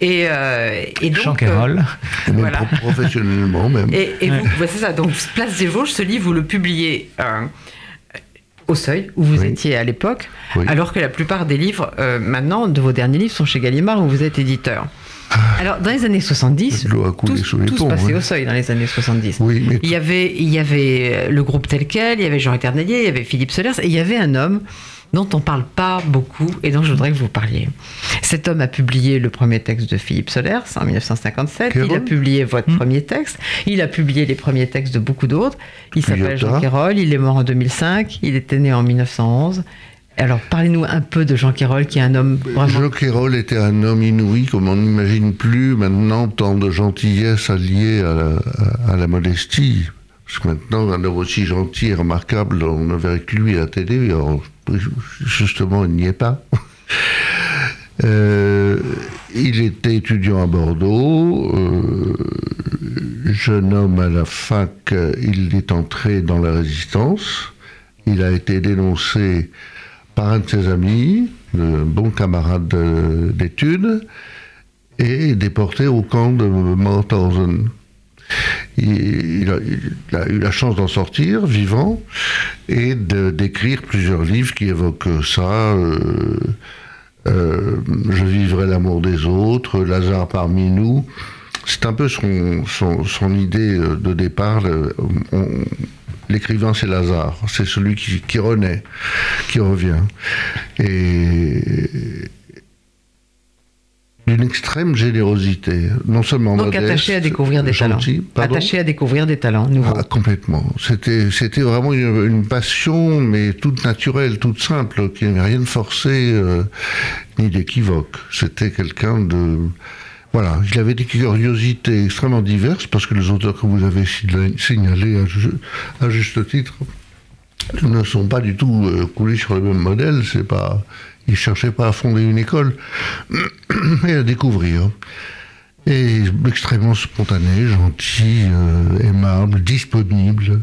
Et, euh, et donc. Et même Voilà. pro- professionnellement même. et, vous, c'est ça. Donc, Place des Vosges, ce livre, vous le publiez euh, au seuil, où vous Oui. étiez à l'époque, Oui. alors que la plupart des livres, euh, maintenant, de vos derniers livres, sont chez Gallimard, où vous êtes éditeur. Alors, dans les années 70, De l'eau a coulé tout, tout se passait oui. au seuil dans les années 70. Oui, mais Il y avait, il y avait le groupe tel quel, il y avait Jean Eternellier, il y avait Philippe Solers, et il y avait un homme dont on parle pas beaucoup et dont je voudrais que vous parliez. Cet homme a publié le premier texte de Philippe Solers en 1957. Il a publié votre Hmm. premier texte. Il a publié les premiers textes de beaucoup d'autres. Il s'appelle. Jean Quérol. Il est mort en 2005. Il était né en 1911. Alors, parlez-nous un peu de Jean Quérol, qui est un homme vraiment. Jean Quérol était un homme inouï, comme on n'imagine plus maintenant tant de gentillesse alliée à la, à- à la modestie. Parce que maintenant, un homme aussi gentil et remarquable, on ne verrait que lui à la télé. Alors, justement, il n'y est pas. Euh, il était étudiant à Bordeaux. Euh, jeune homme à la fac, il est entré dans la résistance. Il a été dénoncé par un de ses amis, un bon camarade de- d'études, et déporté au camp de Mauthausen. Il, il a, eu la chance d'en sortir vivant et de- d'écrire plusieurs livres qui évoquent ça. euh, euh, Je vivrai l'amour des autres, Lazare parmi nous. C'est un peu son, idée de départ. L'écrivain, c'est Lazare. C'est celui qui, qui renaît, qui revient. Et d'une extrême générosité, non seulement Donc modeste, attaché à découvrir des gentil. talents. Pardon Attaché à découvrir des talents nouveaux. ah, complètement. C'était, c'était vraiment une, une passion, mais toute naturelle, toute simple, qui n'avait rien de forcé euh, ni d'équivoque. C'était quelqu'un de. Voilà, il avait des curiosités extrêmement diverses, parce que les auteurs que vous avez signa- signalés à, ju- à juste titre ne sont pas du tout euh, coulés sur le même modèle. C'est pas, ils cherchaient pas à fonder une école, mais à découvrir. Et extrêmement spontané, gentil, euh, aimable, disponible,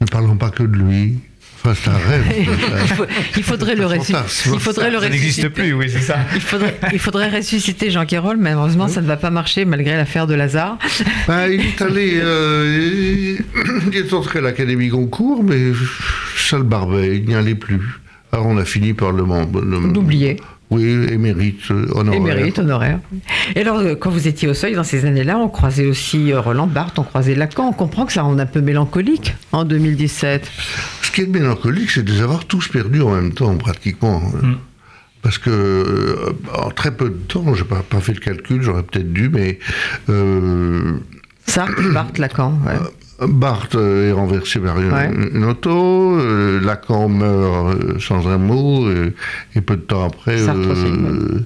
ne parlant pas que de lui. Enfin, c'est un rêve. il, faudrait le ressusciter. Il faudrait le n'existe plus, oui, c'est ça. Il faudrait, il faudrait ressusciter Jean Quérol, mais malheureusement, ça ne va pas marcher malgré l'affaire de Lazare. Ben, il est allé, euh, il est entré à l'Académie Goncourt, mais ça le barbait, il n'y allait plus. Alors on a fini par le membre. Oui, émérite, euh, honoraire. Émérite, honoraire. Et alors, euh, quand vous étiez au seuil dans ces années-là, on croisait aussi euh, Roland Barthes, on croisait Lacan. On comprend que ça rend un peu mélancolique en 2017. Ce qui est mélancolique, c'est de les avoir tous perdus en même temps, pratiquement. Mm. Parce que en très peu de temps, je n'ai pas, pas fait le calcul, j'aurais peut-être dû, mais euh, Sartre, Barthes, Lacan. ouais. Barthes euh, est renversé par une, Ouais. une auto, euh, Lacan meurt euh, sans un mot, euh, et peu de temps après, euh,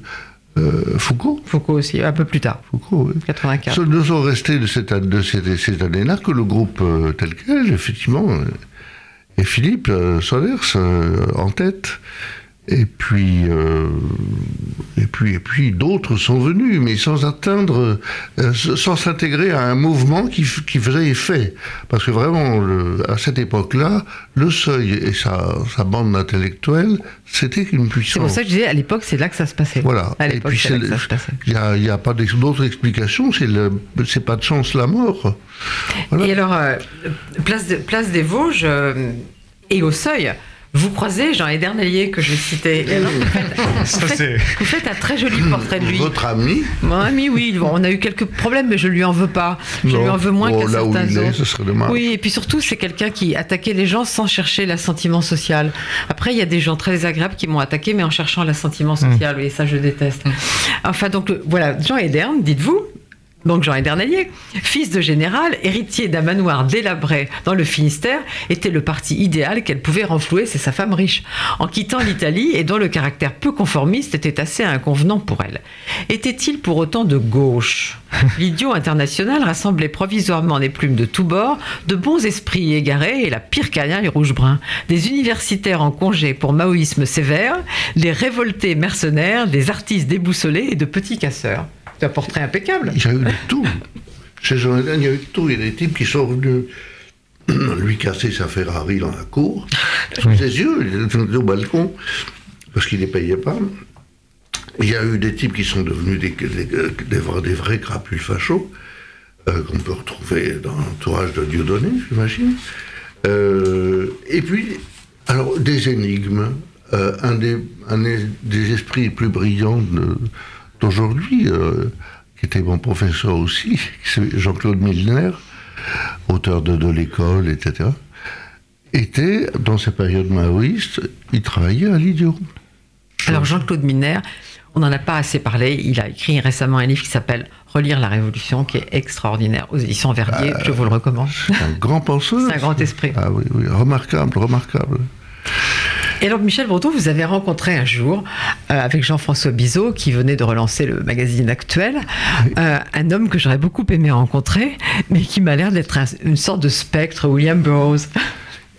euh, Foucault. Foucault aussi, un peu plus tard, Foucault, oui. 84. Ce ne sont restés de, cette, de ces années-là que le groupe euh, tel quel, effectivement, euh, et Philippe euh, Solers euh, en tête. Et puis, euh, et puis, et puis d'autres sont venus, mais sans atteindre, euh, sans s'intégrer à un mouvement qui, qui faisait effet. Parce que vraiment, le- à cette époque-là, le seuil et sa, sa bande d'intellectuels, c'était une C'est pour puissance. ça que je disais, à l'époque, c'est là que ça se passait. Voilà. À Et puis il n'y a, y a pas d'autre explication, c'est pas de chance la mort. Voilà. Et alors, euh, place, de- place des Vosges et au seuil, vous croisez Jean Edernalier que. Et alors, vous, faites, vous Ça, faites- c'est- vous faites un très joli portrait de lui. Votre ami, Mon ami, oui, bon, on a eu quelques problèmes, mais je lui en veux pas. Je Non. lui en veux moins Oh, qu'à certains il est, autres. ce serait dommage. Oui, et puis surtout, c'est quelqu'un qui attaquait les gens sans chercher l'assentiment social. Après, il y a des gens très désagréables qui m'ont attaqué, mais en cherchant l'assentiment social, et ça, je déteste. Enfin, donc, voilà, Jean Edern, dites-vous. Donc Jean Edernalier, fils de général, héritier d'un manoir délabré dans le Finistère, était le parti idéal qu'elle pouvait renflouer, c'est sa femme riche, en quittant l'Italie et dont le caractère peu conformiste était assez inconvenant pour elle. Était-il pour autant de gauche? L'idiot international rassemblait provisoirement des plumes de tous bords, de bons esprits égarés et la pire canaille rouge-brun, des universitaires en congé pour maoïsme sévère, des révoltés mercenaires, des artistes déboussolés et de petits casseurs. C'est un portrait impeccable. il y a eu de tout. Chez Jean il y a eu de tout. Il y a des types qui sont venus lui casser sa Ferrari dans la cour. Sous ses yeux, il était au balcon, parce qu'il ne les payait pas. Il y a eu des types qui sont devenus des, des, des vrais, des vrais crapules fachos, euh, qu'on peut retrouver dans l'entourage de Dieudonné, j'imagine. Euh, et puis, alors, des énigmes. Euh, un, des, un des- des esprits les plus brillants de- d'aujourd'hui, euh, qui était mon professeur aussi, Jean-Claude Milner, auteur de De l'école, etc., était, dans ces périodes maoïstes, il travaillait à l'idiot. Alors Jean-Claude Miner, on n'en a pas assez parlé. Il a écrit récemment un livre qui s'appelle Relire la Révolution, qui est extraordinaire aux éditions Verdier. je vous le recommande. C'est un grand penseur. C'est un grand esprit. Ah oui, oui, remarquable, remarquable. Et alors, Michel Breton, vous avez rencontré un jour, euh, avec Jean-François Bizot, qui venait de relancer le magazine actuel, euh, un homme que j'aurais beaucoup aimé rencontrer, mais qui m'a l'air d'être un- une sorte de spectre, William Burroughs.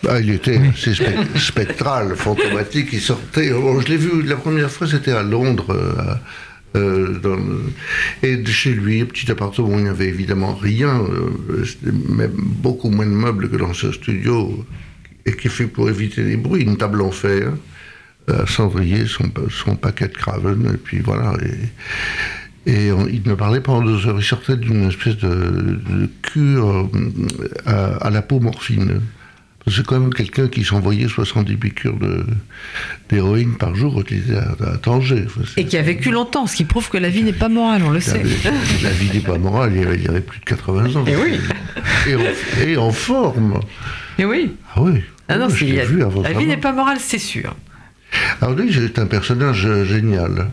Ah, il était assez spectral, fantomatique. Il sortait. oh, je l'ai vu la première fois, c'était à Londres. euh, euh, dans le- et de chez lui, un petit appartement où il n'y avait évidemment rien, euh, même beaucoup moins de meubles que dans ce studio, et qui fait pour éviter les bruits, une table en fer, un cendrier, son, son paquet de Craven, et puis voilà. Et, et on- il me parlait pendant deux heures. Il sortait d'une espèce de, de cure euh, à, à la peau morphine. C'est quand même quelqu'un qui s'envoyait 70 piqûres d'héroïne par jour quand il était à, à Tanger. Enfin, Et qui a vécu longtemps, ce qui prouve que la vie n'est pas morale, on le sait. la vie n'est pas morale, il avait, il avait plus de 80 ans. Et oui. Et en, et en forme. Et oui. Ah oui. Ah non, c'est- vu avant la vie n'est pas morale, c'est sûr. Alors lui, c'est un personnage euh, génial.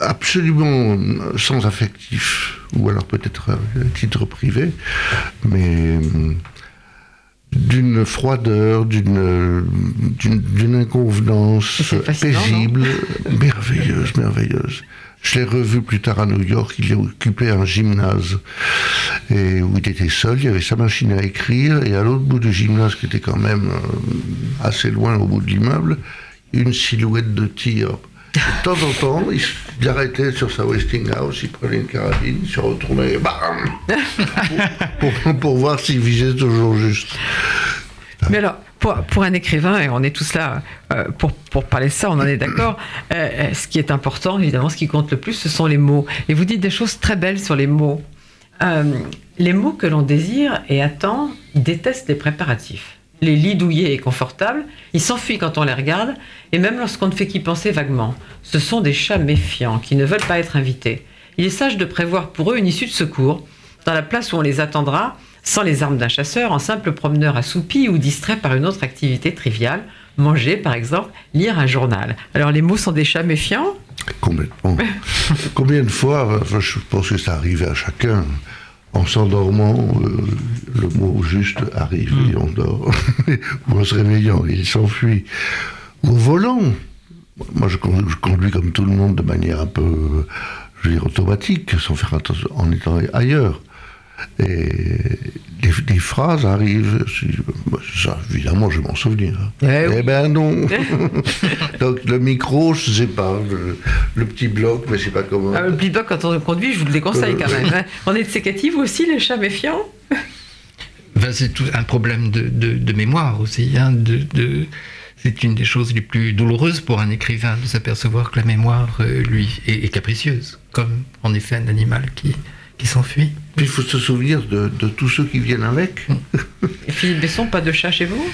Absolument euh, sans affectif, ou alors peut-être à titre privé, mais euh, d'une froideur, d'une inconvenance paisible, merveilleuse, merveilleuse. Je l'ai revu plus tard à New York, il occupait un gymnase et où il était seul, il y avait sa machine à écrire et à l'autre bout du gymnase qui était quand même euh, assez loin au bout de l'immeuble, une silhouette de tir. De temps en temps, il, arrêtait sur sa Westinghouse, il prenait une carabine, il se retournait et bam pour, pour- pour voir s'il visait toujours juste. Mais alors, pour, un écrivain, et on est tous là euh, pour, pour parler de ça, on en est d'accord, euh, ce qui est important, évidemment, ce qui compte le plus, ce sont les mots. Et vous dites des choses très belles sur les mots. Euh, les mots que l'on désire et attend, détestent les préparatifs. Les lits douillés et confortables, ils s'enfuient quand on les regarde, et même lorsqu'on ne fait qu'y penser vaguement. Ce sont des chats méfiants qui ne veulent pas être invités. Il est sage de prévoir pour eux une issue de secours, dans la place où on les attendra, sans les armes d'un chasseur, en simple promeneur assoupi ou distrait par une autre activité triviale, manger par exemple, lire un journal. Alors les mots sont des chats méfiants? Complètement. Combien de fois, enfin, je pense que ça arrive à chacun, en s'endormant, euh, le mot juste arrive et on dort. Ou en se réveillant, il s'enfuit. Ou au volant. Moi, je conduis, je conduis comme tout le monde de manière un peu, je veux dire, automatique, sans faire attention, en étant ailleurs. Et des, des phrases arrivent, bah, ça, évidemment, je vais m'en souvenir. Eh oui. Eh ben non. Donc le micro, je sais pas, le, le petit bloc, mais je sais pas comment. Ah, Le playback, quand on conduit, je vous le déconseille quand même. hein. On est de sécatif aussi, les chats méfiants? Ben, c'est tout un problème de, de- de mémoire aussi. hein, de, de- c'est une des choses les plus douloureuses pour un écrivain de s'apercevoir que la mémoire, euh, lui, est, est capricieuse, comme en effet un animal qui, qui s'enfuit. Puis il faut se souvenir de, de tous ceux qui viennent avec. Et Philippe Besson, pas de chat chez vous?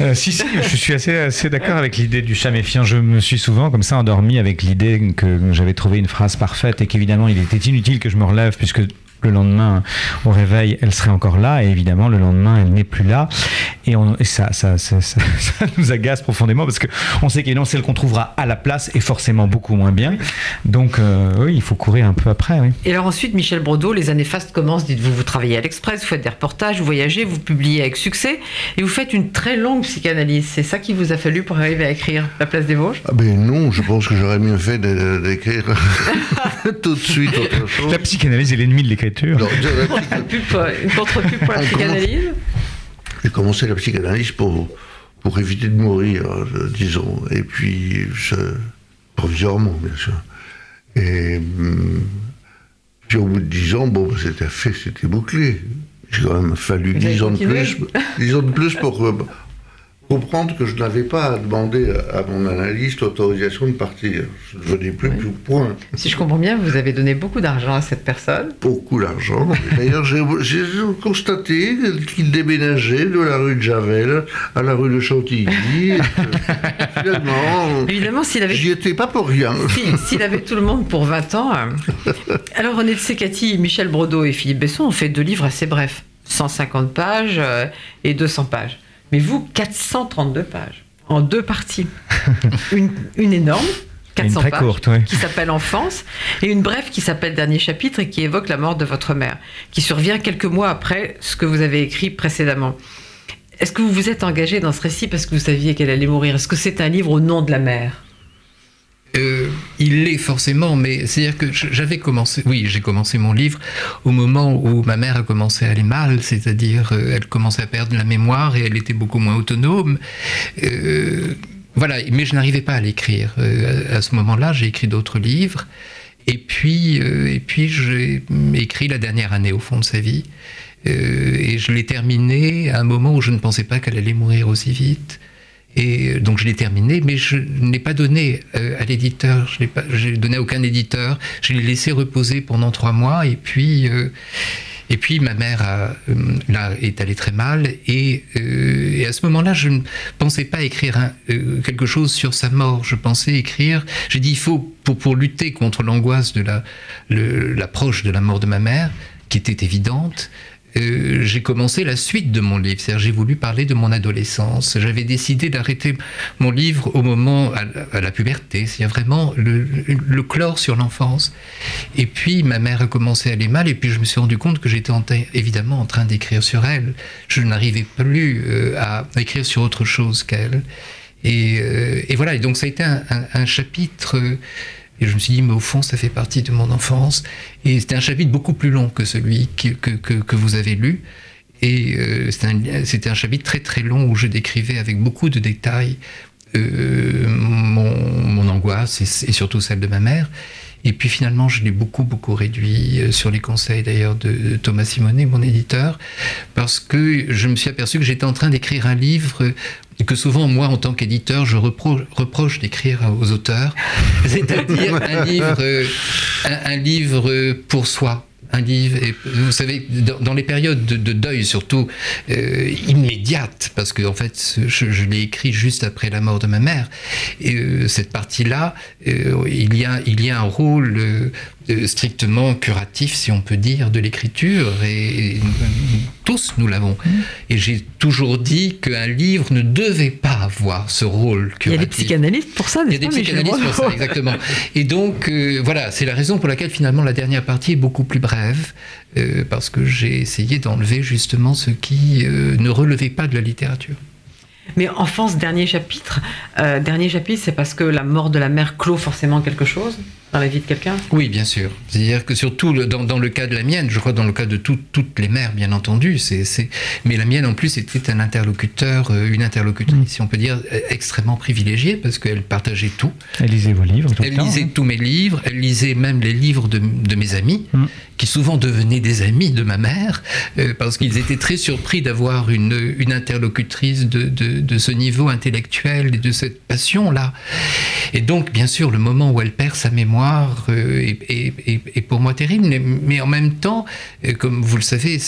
Euh, si, si, je suis assez, assez d'accord avec l'idée du chat méfiant. Je me suis souvent comme ça endormi avec l'idée que j'avais trouvé une phrase parfaite et qu'évidemment il était inutile que je me relève puisque le lendemain, au réveil, elle serait encore là, et évidemment, le lendemain, elle n'est plus là. Et, on, et ça, ça, ça, ça, ça nous agace profondément parce qu'on sait qu'évidemment, celle qu'on trouvera à la place est forcément beaucoup moins bien. Donc, euh, oui, il faut courir un peu après. Oui. Et alors ensuite, Michel Brodeau, les années fastes commencent, dites-vous, vous travaillez à l'Express, vous faites des reportages, vous voyagez, vous publiez avec succès, et vous faites une très longue psychanalyse. C'est ça qui vous a fallu pour arriver à écrire La place des Vosges? Ah ben non, je pense que j'aurais mieux fait d'écrire tout de suite autre chose. La psychanalyse est l'ennemi de l'écriture. Non, je- Une pub, une contre-pub pour la psychanalyse. J'ai commencé la psychanalyse pour, pour éviter de mourir, euh, disons, et puis je- provisoirement, bien sûr. Et hum, puis au bout de dix ans, bon, c'était fait, c'était bouclé. J'ai quand même fallu dix ans de plus, dix ans de plus pour comprendre que je n'avais pas à demander à mon analyste l'autorisation de partir. Je ne venais plus du point. Si je comprends bien, vous avez donné beaucoup d'argent à cette personne. Beaucoup d'argent. D'ailleurs, j'ai constaté qu'il déménageait de la rue de Javel à la rue de Chantilly. Finalement, Évidemment, s'il avait j'y étais pas pour rien. Si- S'il avait tout le monde pour 20 ans. euh. Alors, René de Secati, Michel Brodeau et Philippe Besson ont fait deux livres assez brefs 150 pages euh, et 200 pages. Mais vous, 432 pages, en deux parties. Une, une énorme, Et une 400 très pages, courte, oui. qui s'appelle Enfance, et une brève qui s'appelle Dernier chapitre et qui évoque la mort de votre mère, qui survient quelques mois après ce que vous avez écrit précédemment. Est-ce que vous vous êtes engagé dans ce récit parce que vous saviez qu'elle allait mourir? Est-ce que c'est un livre au nom de la mère? Euh, il l'est forcément, mais c'est-à-dire que j'avais commencé, oui, j'ai commencé mon livre au moment où ma mère a commencé à aller mal, c'est-à-dire euh, elle commençait à perdre la mémoire et elle était beaucoup moins autonome. Euh, voilà, mais je n'arrivais pas à l'écrire. à ce moment-là, j'ai écrit d'autres livres. Et puis, et puis j'ai écrit la dernière année au fond de sa vie. et je l'ai terminé à un moment où je ne pensais pas qu'elle allait mourir aussi vite. Et donc je l'ai terminé, mais je n'ai pas donné euh, à l'éditeur, je n'ai donné à aucun éditeur. Je l'ai laissé reposer pendant trois mois, et puis euh, et puis ma mère euh, là, est allée très mal, et, à ce moment-là, je ne pensais pas écrire quelque chose sur sa mort. Je pensais écrire. J'ai dit il faut pour, pour lutter contre l'angoisse de la l'approche de la mort de ma mère, qui était évidente. Euh, j'ai commencé la suite de mon livre. J'ai voulu parler de mon adolescence. J'avais décidé d'arrêter mon livre au moment à, la puberté, c'est-à-dire vraiment le, le, chlore sur l'enfance. Et puis, ma mère a commencé à aller mal, et puis je me suis rendu compte que j'étais évidemment en train d'écrire sur elle. Je n'arrivais plus euh, à écrire sur autre chose qu'elle. Et, euh, et, voilà, et donc ça a été un chapitre et je me suis dit, mais au fond, ça fait partie de mon enfance. Et c'était un chapitre beaucoup plus long que celui que, que, que, vous avez lu. Et euh, c'était un, chapitre très très long où je décrivais avec beaucoup de détails euh, mon, mon, angoisse et, surtout celle de ma mère. Et puis finalement, je l'ai beaucoup, beaucoup réduit euh, sur les conseils d'ailleurs de Thomas Simonet, mon éditeur, parce que je me suis aperçu que j'étais en train d'écrire un livre que souvent, moi, en tant qu'éditeur, je reproche d'écrire aux auteurs, c'est-à-dire un livre, euh, un, livre pour soi, un livre. Vous savez, dans, les périodes de, deuil, surtout euh, immédiates, parce que en fait, je, l'ai écrit juste après la mort de ma mère. Et euh, cette partie-là, il y a il y a un rôle strictement curatif, si on peut dire, de l'écriture, et, tous nous l'avons. Mmh. Et j'ai toujours dit qu'un livre ne devait pas avoir ce rôle curatif. Il y a des psychanalystes pour ça, Il y a des psychanalystes pour ça, exactement. Et donc, euh, voilà, c'est la raison pour laquelle finalement la dernière partie est beaucoup plus brève, euh, parce que j'ai essayé d'enlever justement ce qui euh, ne relevait pas de la littérature. Mais enfance, dernier chapitre, dernier chapitre, c'est parce que la mort de la mère clôt forcément quelque chose? Dans la vie de quelqu'un Oui, bien sûr. C'est-à-dire que surtout dans, dans, le cas de la mienne, je crois dans le cas de toutes les mères, bien entendu, c'est, mais la mienne en plus était un interlocuteur, euh, une interlocutrice, mm. si on peut dire, euh, extrêmement privilégiée parce qu'elle partageait tout. Elle lisait vos livres tout Elle lisait hein. tous mes livres, elle lisait même les livres de, de mes amis, mm. qui souvent devenaient des amis de ma mère, euh, parce qu'ils étaient très surpris d'avoir une, une interlocutrice de, de, de, ce niveau intellectuel et de cette passion-là. Et donc, bien sûr, le moment où elle perd sa mémoire, euh, est, pour moi terrible, mais, en même temps, euh, comme vous le savez,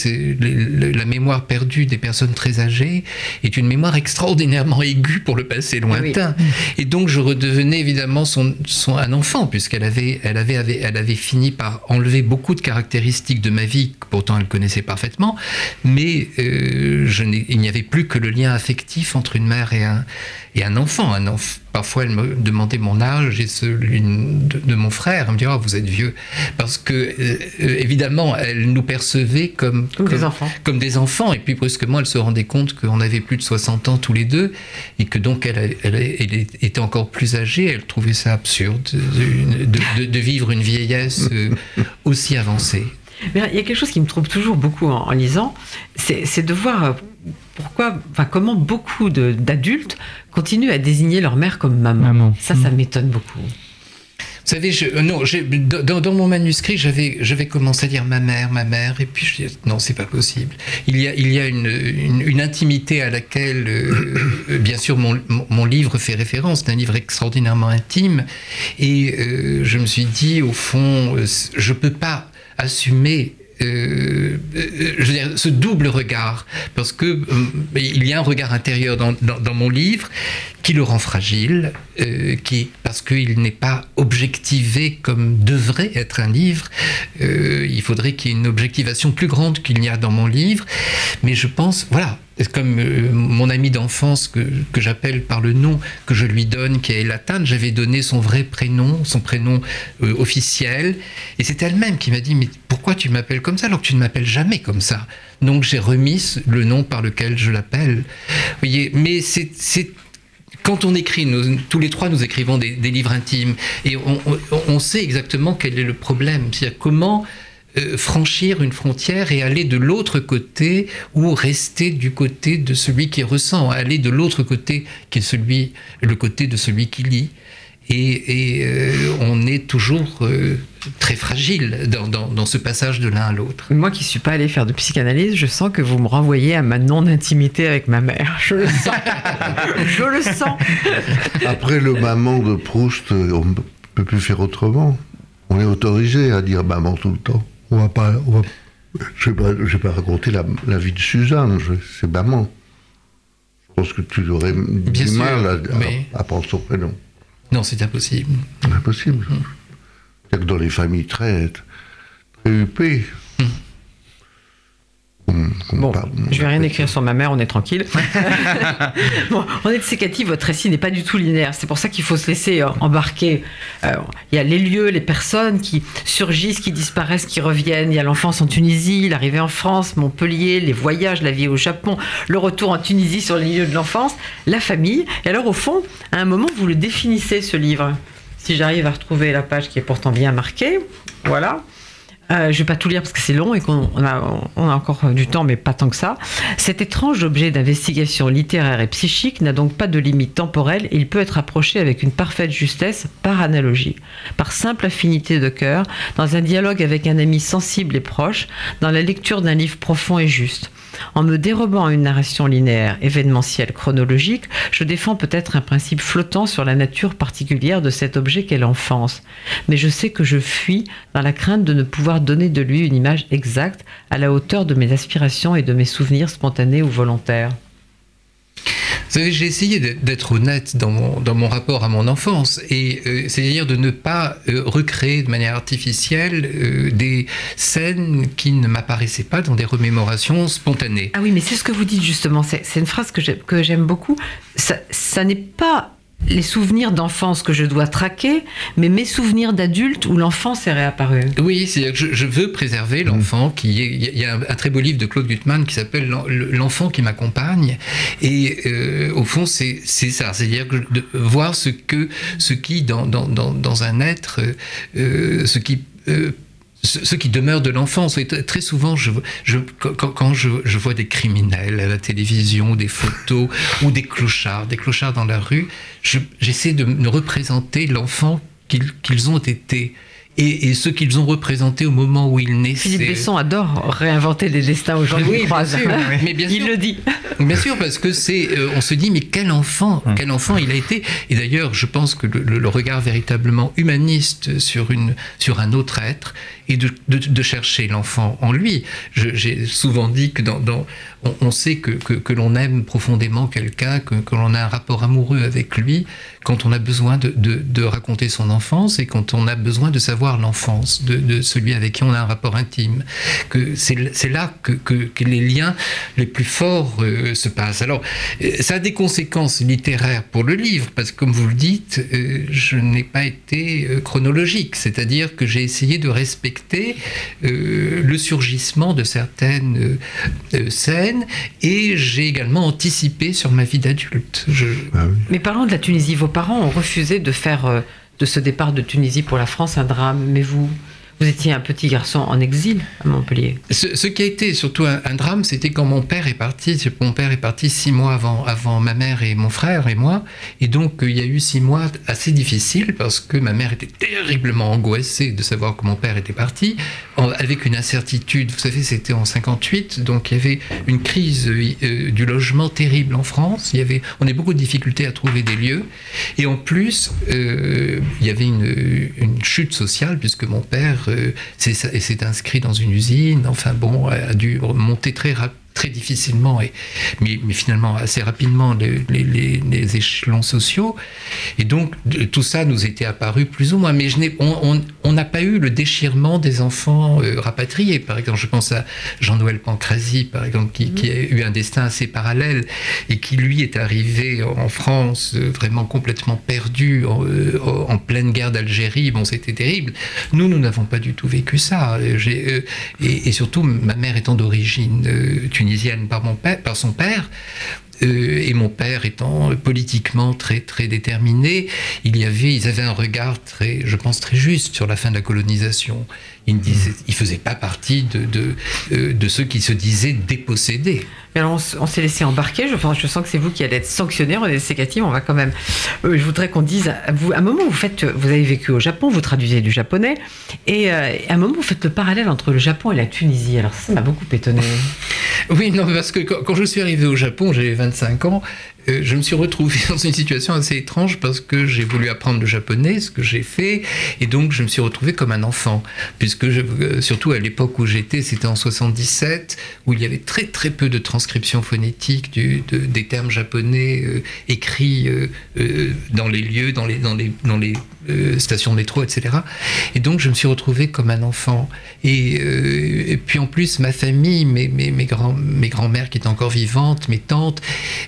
la mémoire perdue des personnes très âgées est une mémoire extraordinairement aiguë pour le passé lointain. Et donc je redevenais évidemment son, un enfant, puisqu'elle avait, elle avait, elle avait fini par enlever beaucoup de caractéristiques de ma vie, que pourtant elle connaissait parfaitement, mais euh, je il n'y avait plus que le lien affectif entre une mère et un, et un enfant. Un enfant Parfois, elle me demandait mon âge et celui de, mon frère. Elle me disait, oh, vous êtes vieux. Parce que, euh, évidemment, elle nous percevait comme, comme, des enfants. comme des enfants. Et puis, brusquement, elle se rendait compte qu'on avait plus de 60 ans tous les deux et que donc elle, elle, était encore plus âgée. Elle trouvait ça absurde de, de vivre une vieillesse euh, aussi avancée. Mais il y a quelque chose qui me trouble toujours beaucoup en, en lisant, c'est de voir euh, pourquoi, enfin, comment beaucoup d'adultes continuent à désigner leur mère comme maman. Ça, ça mm. m'étonne beaucoup. Vous savez, je, euh, non, dans, dans, mon manuscrit, j'avais, j'avais commencé à dire ma mère, ma mère, et puis je dis non, c'est pas possible. Il y a, il y a une, une, intimité à laquelle, euh, bien sûr, mon, mon, livre fait référence. C'est un livre extraordinairement intime, et euh, je me suis dit, au fond, je peux pas assumer euh, euh, je veux dire, ce double regard, parce que euh, il y a un regard intérieur dans, dans, mon livre qui le rend fragile, qui parce qu'il n'est pas objectivé comme devrait être un livre. il faudrait qu'il y ait une objectivation plus grande qu'il n'y a dans mon livre, mais je pense, voilà, comme euh, mon ami d'enfance que, que j'appelle par le nom que je lui donne, qui est Latane, j'avais donné son vrai prénom, son prénom euh, officiel, et c'est elle-même qui m'a dit mais pourquoi tu m'appelles comme ça alors que tu ne m'appelles jamais comme ça? Donc j'ai remis le nom par lequel je l'appelle. Voyez, mais c'est quand on écrit, tous les trois, nous écrivons des, livres intimes et on, sait exactement quel est le problème. C'est-à-dire comment franchir une frontière et aller de l'autre côté ou rester du côté de celui qui ressent, aller de l'autre côté qui est celui, le côté de celui qui lit. Et, et euh, on est toujours euh, très fragile dans, dans, dans, ce passage de l'un à l'autre. Moi qui ne suis pas allé faire de psychanalyse, je sens que vous me renvoyez à ma non-intimité avec ma mère. Je le sens. je le sens. Après le maman de Proust, on ne peut plus faire autrement. On est autorisé à dire maman tout le temps on va pas, on va, je ne vais, pas raconter la, la, vie de Suzanne, c'est maman. Je pense que tu aurais Bien du sûr, mal à, mais... à, à, prendre son prénom. Non, c'est impossible. Impossible. Mmh. C'est que dans les familles très, très huppées, mmh. Bon, je vais rien écrire sur ma mère, on est tranquille. bon, on est de Sécati, votre récit n'est pas du tout linéaire. C'est pour ça qu'il faut se laisser embarquer. Euh, il y a les lieux, les personnes qui surgissent, qui disparaissent, qui reviennent. Il y a l'enfance en Tunisie, l'arrivée en France, Montpellier, les voyages, la vie au Japon, le retour en Tunisie sur les lieux de l'enfance, la famille. Et alors, au fond, à un moment, vous le définissez, ce livre. Si j'arrive à retrouver la page qui est pourtant bien marquée, voilà. Euh, je vais pas tout lire parce que c'est long et qu'on a, a encore du temps, mais pas tant que ça. Cet étrange objet d'investigation littéraire et psychique n'a donc pas de limite temporelle et il peut être approché avec une parfaite justesse par analogie, par simple affinité de cœur, dans un dialogue avec un ami sensible et proche, dans la lecture d'un livre profond et juste. En me dérobant à une narration linéaire, événementielle, chronologique, je défends peut-être un principe flottant sur la nature particulière de cet objet qu'est l'enfance. Mais je sais que je fuis dans la crainte de ne pouvoir donner de lui une image exacte à la hauteur de mes aspirations et de mes souvenirs spontanés ou volontaires. Vous savez, j'ai essayé d'être honnête dans mon, dans mon rapport à mon enfance, et euh, c'est-à-dire de ne pas euh, recréer de manière artificielle euh, des scènes qui ne m'apparaissaient pas dans des remémorations spontanées. Ah oui, mais c'est ce que vous dites justement, c'est une phrase que j'aime beaucoup. Ça, ça n'est pas les souvenirs d'enfance que je dois traquer, mais mes souvenirs d'adulte où l'enfance est réapparue. Oui, c'est je, je, veux préserver l'enfant. Mmh. Qui il y a un, un, très beau livre de Claude Gutmann qui s'appelle L'enfant qui m'accompagne, et euh, au fond c'est ça, c'est-à-dire de voir ce que ce qui dans dans, dans, dans un être, euh, ce qui euh, ce qui demeure de l'enfance. Très souvent, je, je, quand, quand je, je, vois des criminels à la télévision, des photos ou des clochards, des clochards dans la rue, j'essaie de me représenter l'enfant qu'ils qu ont été. Et, et, ce qu'ils ont représenté au moment où ils naissaient. Philippe Besson adore réinventer des destins aux gens oui. Bien sûr, mais bien il sûr, le dit. Bien sûr, parce que c'est, euh, on se dit, mais quel enfant, mmh. quel enfant il a été. Et d'ailleurs, je pense que le, le, regard véritablement humaniste sur une, sur un autre être, et de, chercher l'enfant en lui. J'ai souvent dit que dans, on, sait que, que, l'on aime profondément quelqu'un, que, l'on a un rapport amoureux avec lui, quand on a besoin de, raconter son enfance et quand on a besoin de savoir l'enfance de, celui avec qui on a un rapport intime. Que c'est là que, les liens les plus forts euh, se passent. Alors, euh, ça a des conséquences littéraires pour le livre, parce que comme vous le dites, euh, je n'ai pas été chronologique, c'est-à-dire que j'ai essayé de respecter euh, le surgissement de certaines euh, scènes et j'ai également anticipé sur ma vie d'adulte. Je... Ah oui. Mais parlons de la Tunisie. Vos parents ont refusé de faire euh, de ce départ de Tunisie pour la France un drame, mais vous? Vous étiez un petit garçon en exil à Montpellier. Ce, qui a été surtout un, drame, c'était quand mon père est parti. Mon père est parti six mois avant, ma mère et mon frère et moi. Et donc, il y a eu six mois assez difficiles parce que ma mère était terriblement angoissée de savoir que mon père était parti, avec une incertitude. Vous savez, c'était en 58, donc il y avait une crise euh, du logement terrible en France. Il y avait, on a beaucoup de difficultés à trouver des lieux. Et en plus, euh, il y avait une chute sociale puisque mon père s'est inscrit dans une usine, enfin bon, a dû monter très, très difficilement, et, mais, mais finalement assez rapidement, les, les, les, échelons sociaux. Et donc, tout ça nous était apparu plus ou moins. Mais je on n'a pas eu le déchirement des enfants euh, rapatriés. Par exemple, je pense à Jean-Noël Pancrazy, par exemple, qui, qui, a eu un destin assez parallèle et qui, lui, est arrivé en France euh, vraiment complètement perdu en, euh, en pleine guerre d'Algérie. Bon, c'était terrible. Nous, nous n'avons pas du tout vécu ça. Et, et, surtout, ma mère étant d'origine tunisienne par, mon père, son père, euh, et mon père étant politiquement très très déterminé, il y avait, ils avaient un regard très, je pense très juste sur la fin de la colonisation. Il ne il faisait pas partie de, de, euh, de, ceux qui se disaient dépossédés. Mais alors on, s'est laissé embarquer. Je, pense, je sens que c'est vous qui allez être sanctionné. On est sécatif. On va quand même. Euh, je voudrais qu'on dise. Vous, à un moment, vous faites. Vous avez vécu au Japon. Vous traduisez du japonais. Et à un moment, vous faites le parallèle entre le Japon et la Tunisie. Alors ça m'a beaucoup étonné. Oui, non, parce que quand, je suis arrivé au Japon, j'avais 25 ans, euh, je me suis retrouvé dans une situation assez étrange parce que j'ai voulu apprendre le japonais, ce que j'ai fait, et donc je me suis retrouvé comme un enfant, puisque euh, surtout à l'époque où j'étais, c'était en 77, où il y avait très très peu de transcription phonétique des termes japonais euh, écrits dans les lieux, dans les, stations de métro, etc. Et donc je me suis retrouvé comme un enfant. Et, puis en plus, ma famille, mes, grands, mes grands-mères qui étaient encore vivantes, mes tantes,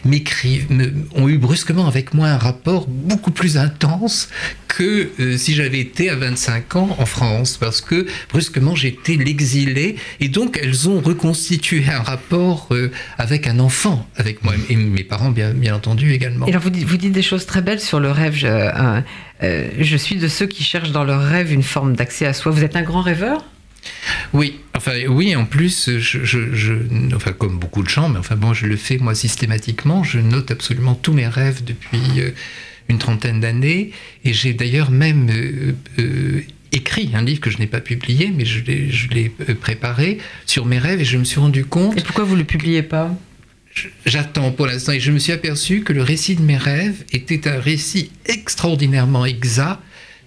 m'écrivent ont eu brusquement avec moi un rapport beaucoup plus intense que euh, si j'avais été à 25 ans en France, parce que brusquement j'étais l'exilé, et donc elles ont reconstitué un rapport euh, avec un enfant, avec moi, et mes parents bien, entendu également. Et alors vous dites, vous dites des choses très belles sur le rêve. Euh, je suis de ceux qui cherchent dans leur rêve une forme d'accès à soi. Vous êtes un grand rêveur? Oui, enfin oui, en plus, je, enfin comme beaucoup de gens, mais enfin bon, je le fais moi systématiquement. Je note absolument tous mes rêves depuis euh, une trentaine d'années, et j'ai d'ailleurs même euh, euh, écrit un livre que je n'ai pas publié, mais je l'ai préparé sur mes rêves, et je me suis rendu compte. Et pourquoi vous le publiez pas? J'attends pour l'instant, et je me suis aperçu que le récit de mes rêves était un récit extraordinairement exact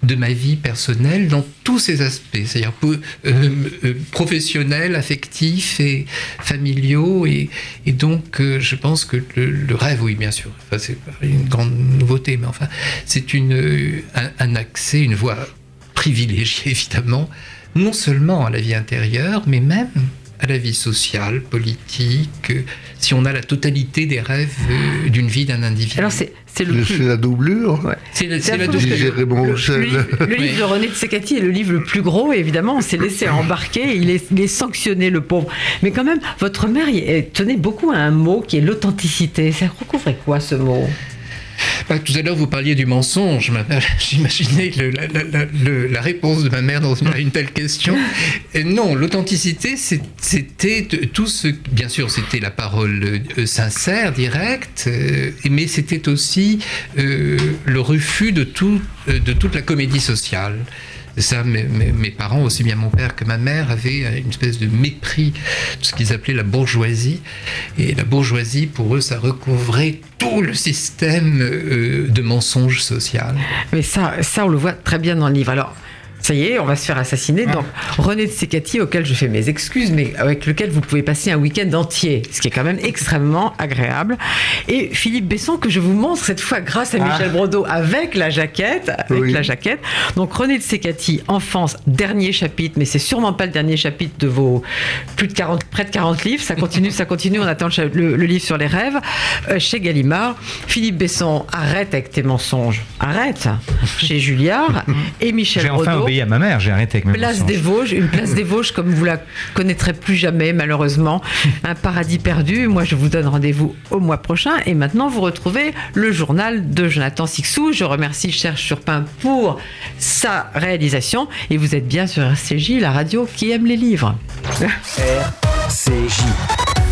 de ma vie personnelle dans tous ses aspects, c'est-à-dire euh, euh, professionnels, affectifs et familiaux. Et, donc, euh, je pense que le, rêve, oui, bien sûr, enfin, c'est une grande nouveauté, mais enfin, c'est une, un, accès, une voie privilégiée, évidemment, non seulement à la vie intérieure, mais même à la vie sociale, politique, si on a la totalité des rêves d'une vie d'un individu. Alors c'est c'est la doublure. C'est la, doublure. Le, livre de René Tsekati est le livre le plus gros, et évidemment, on s'est laissé embarquer, il est, il est, sanctionné, le pauvre. Mais quand même, votre mère tenait beaucoup à un mot qui est l'authenticité. Ça recouvrait quoi ce mot? Bah, tout à l'heure, vous parliez du mensonge. J'imaginais la, réponse de ma mère dans une, à une telle question. Et non, l'authenticité, c'était tout ce. Bien sûr, c'était la parole euh, sincère, directe, euh, mais c'était aussi euh, le refus de, tout, de toute la comédie sociale ça, mes, parents, aussi bien mon père que ma mère, avaient une espèce de mépris de ce qu'ils appelaient la bourgeoisie. Et la bourgeoisie, pour eux, ça recouvrait tout le système euh, de mensonge social. Mais ça, ça, on le voit très bien dans le livre. Alors, ça y est, on va se faire assassiner. Donc, René de Secati, auquel je fais mes excuses, mais avec lequel vous pouvez passer un week-end entier, ce qui est quand même extrêmement agréable. Et Philippe Besson, que je vous montre cette fois grâce à Michel ah. avec la jaquette. Avec la jaquette. Donc, René de Secati, enfance, dernier chapitre, mais c'est sûrement pas le dernier chapitre de vos plus de 40, près de 40 livres. Ça continue, ça continue. On attend le, livre sur les rêves euh, chez Gallimard. Philippe Besson, arrête avec tes mensonges. Arrête. chez Julliard. Et Michel Brodeau à ma mère, j'ai arrêté avec mes Place des Vosges, une place des Vosges comme vous la connaîtrez plus jamais, malheureusement. Un paradis perdu. Moi, je vous donne rendez-vous au mois prochain. Et maintenant, vous retrouvez le journal de Jonathan Sixou. Je remercie Cherche Surpin pour sa réalisation. Et vous êtes bien sur RCJ, la radio qui aime les livres. RCJ.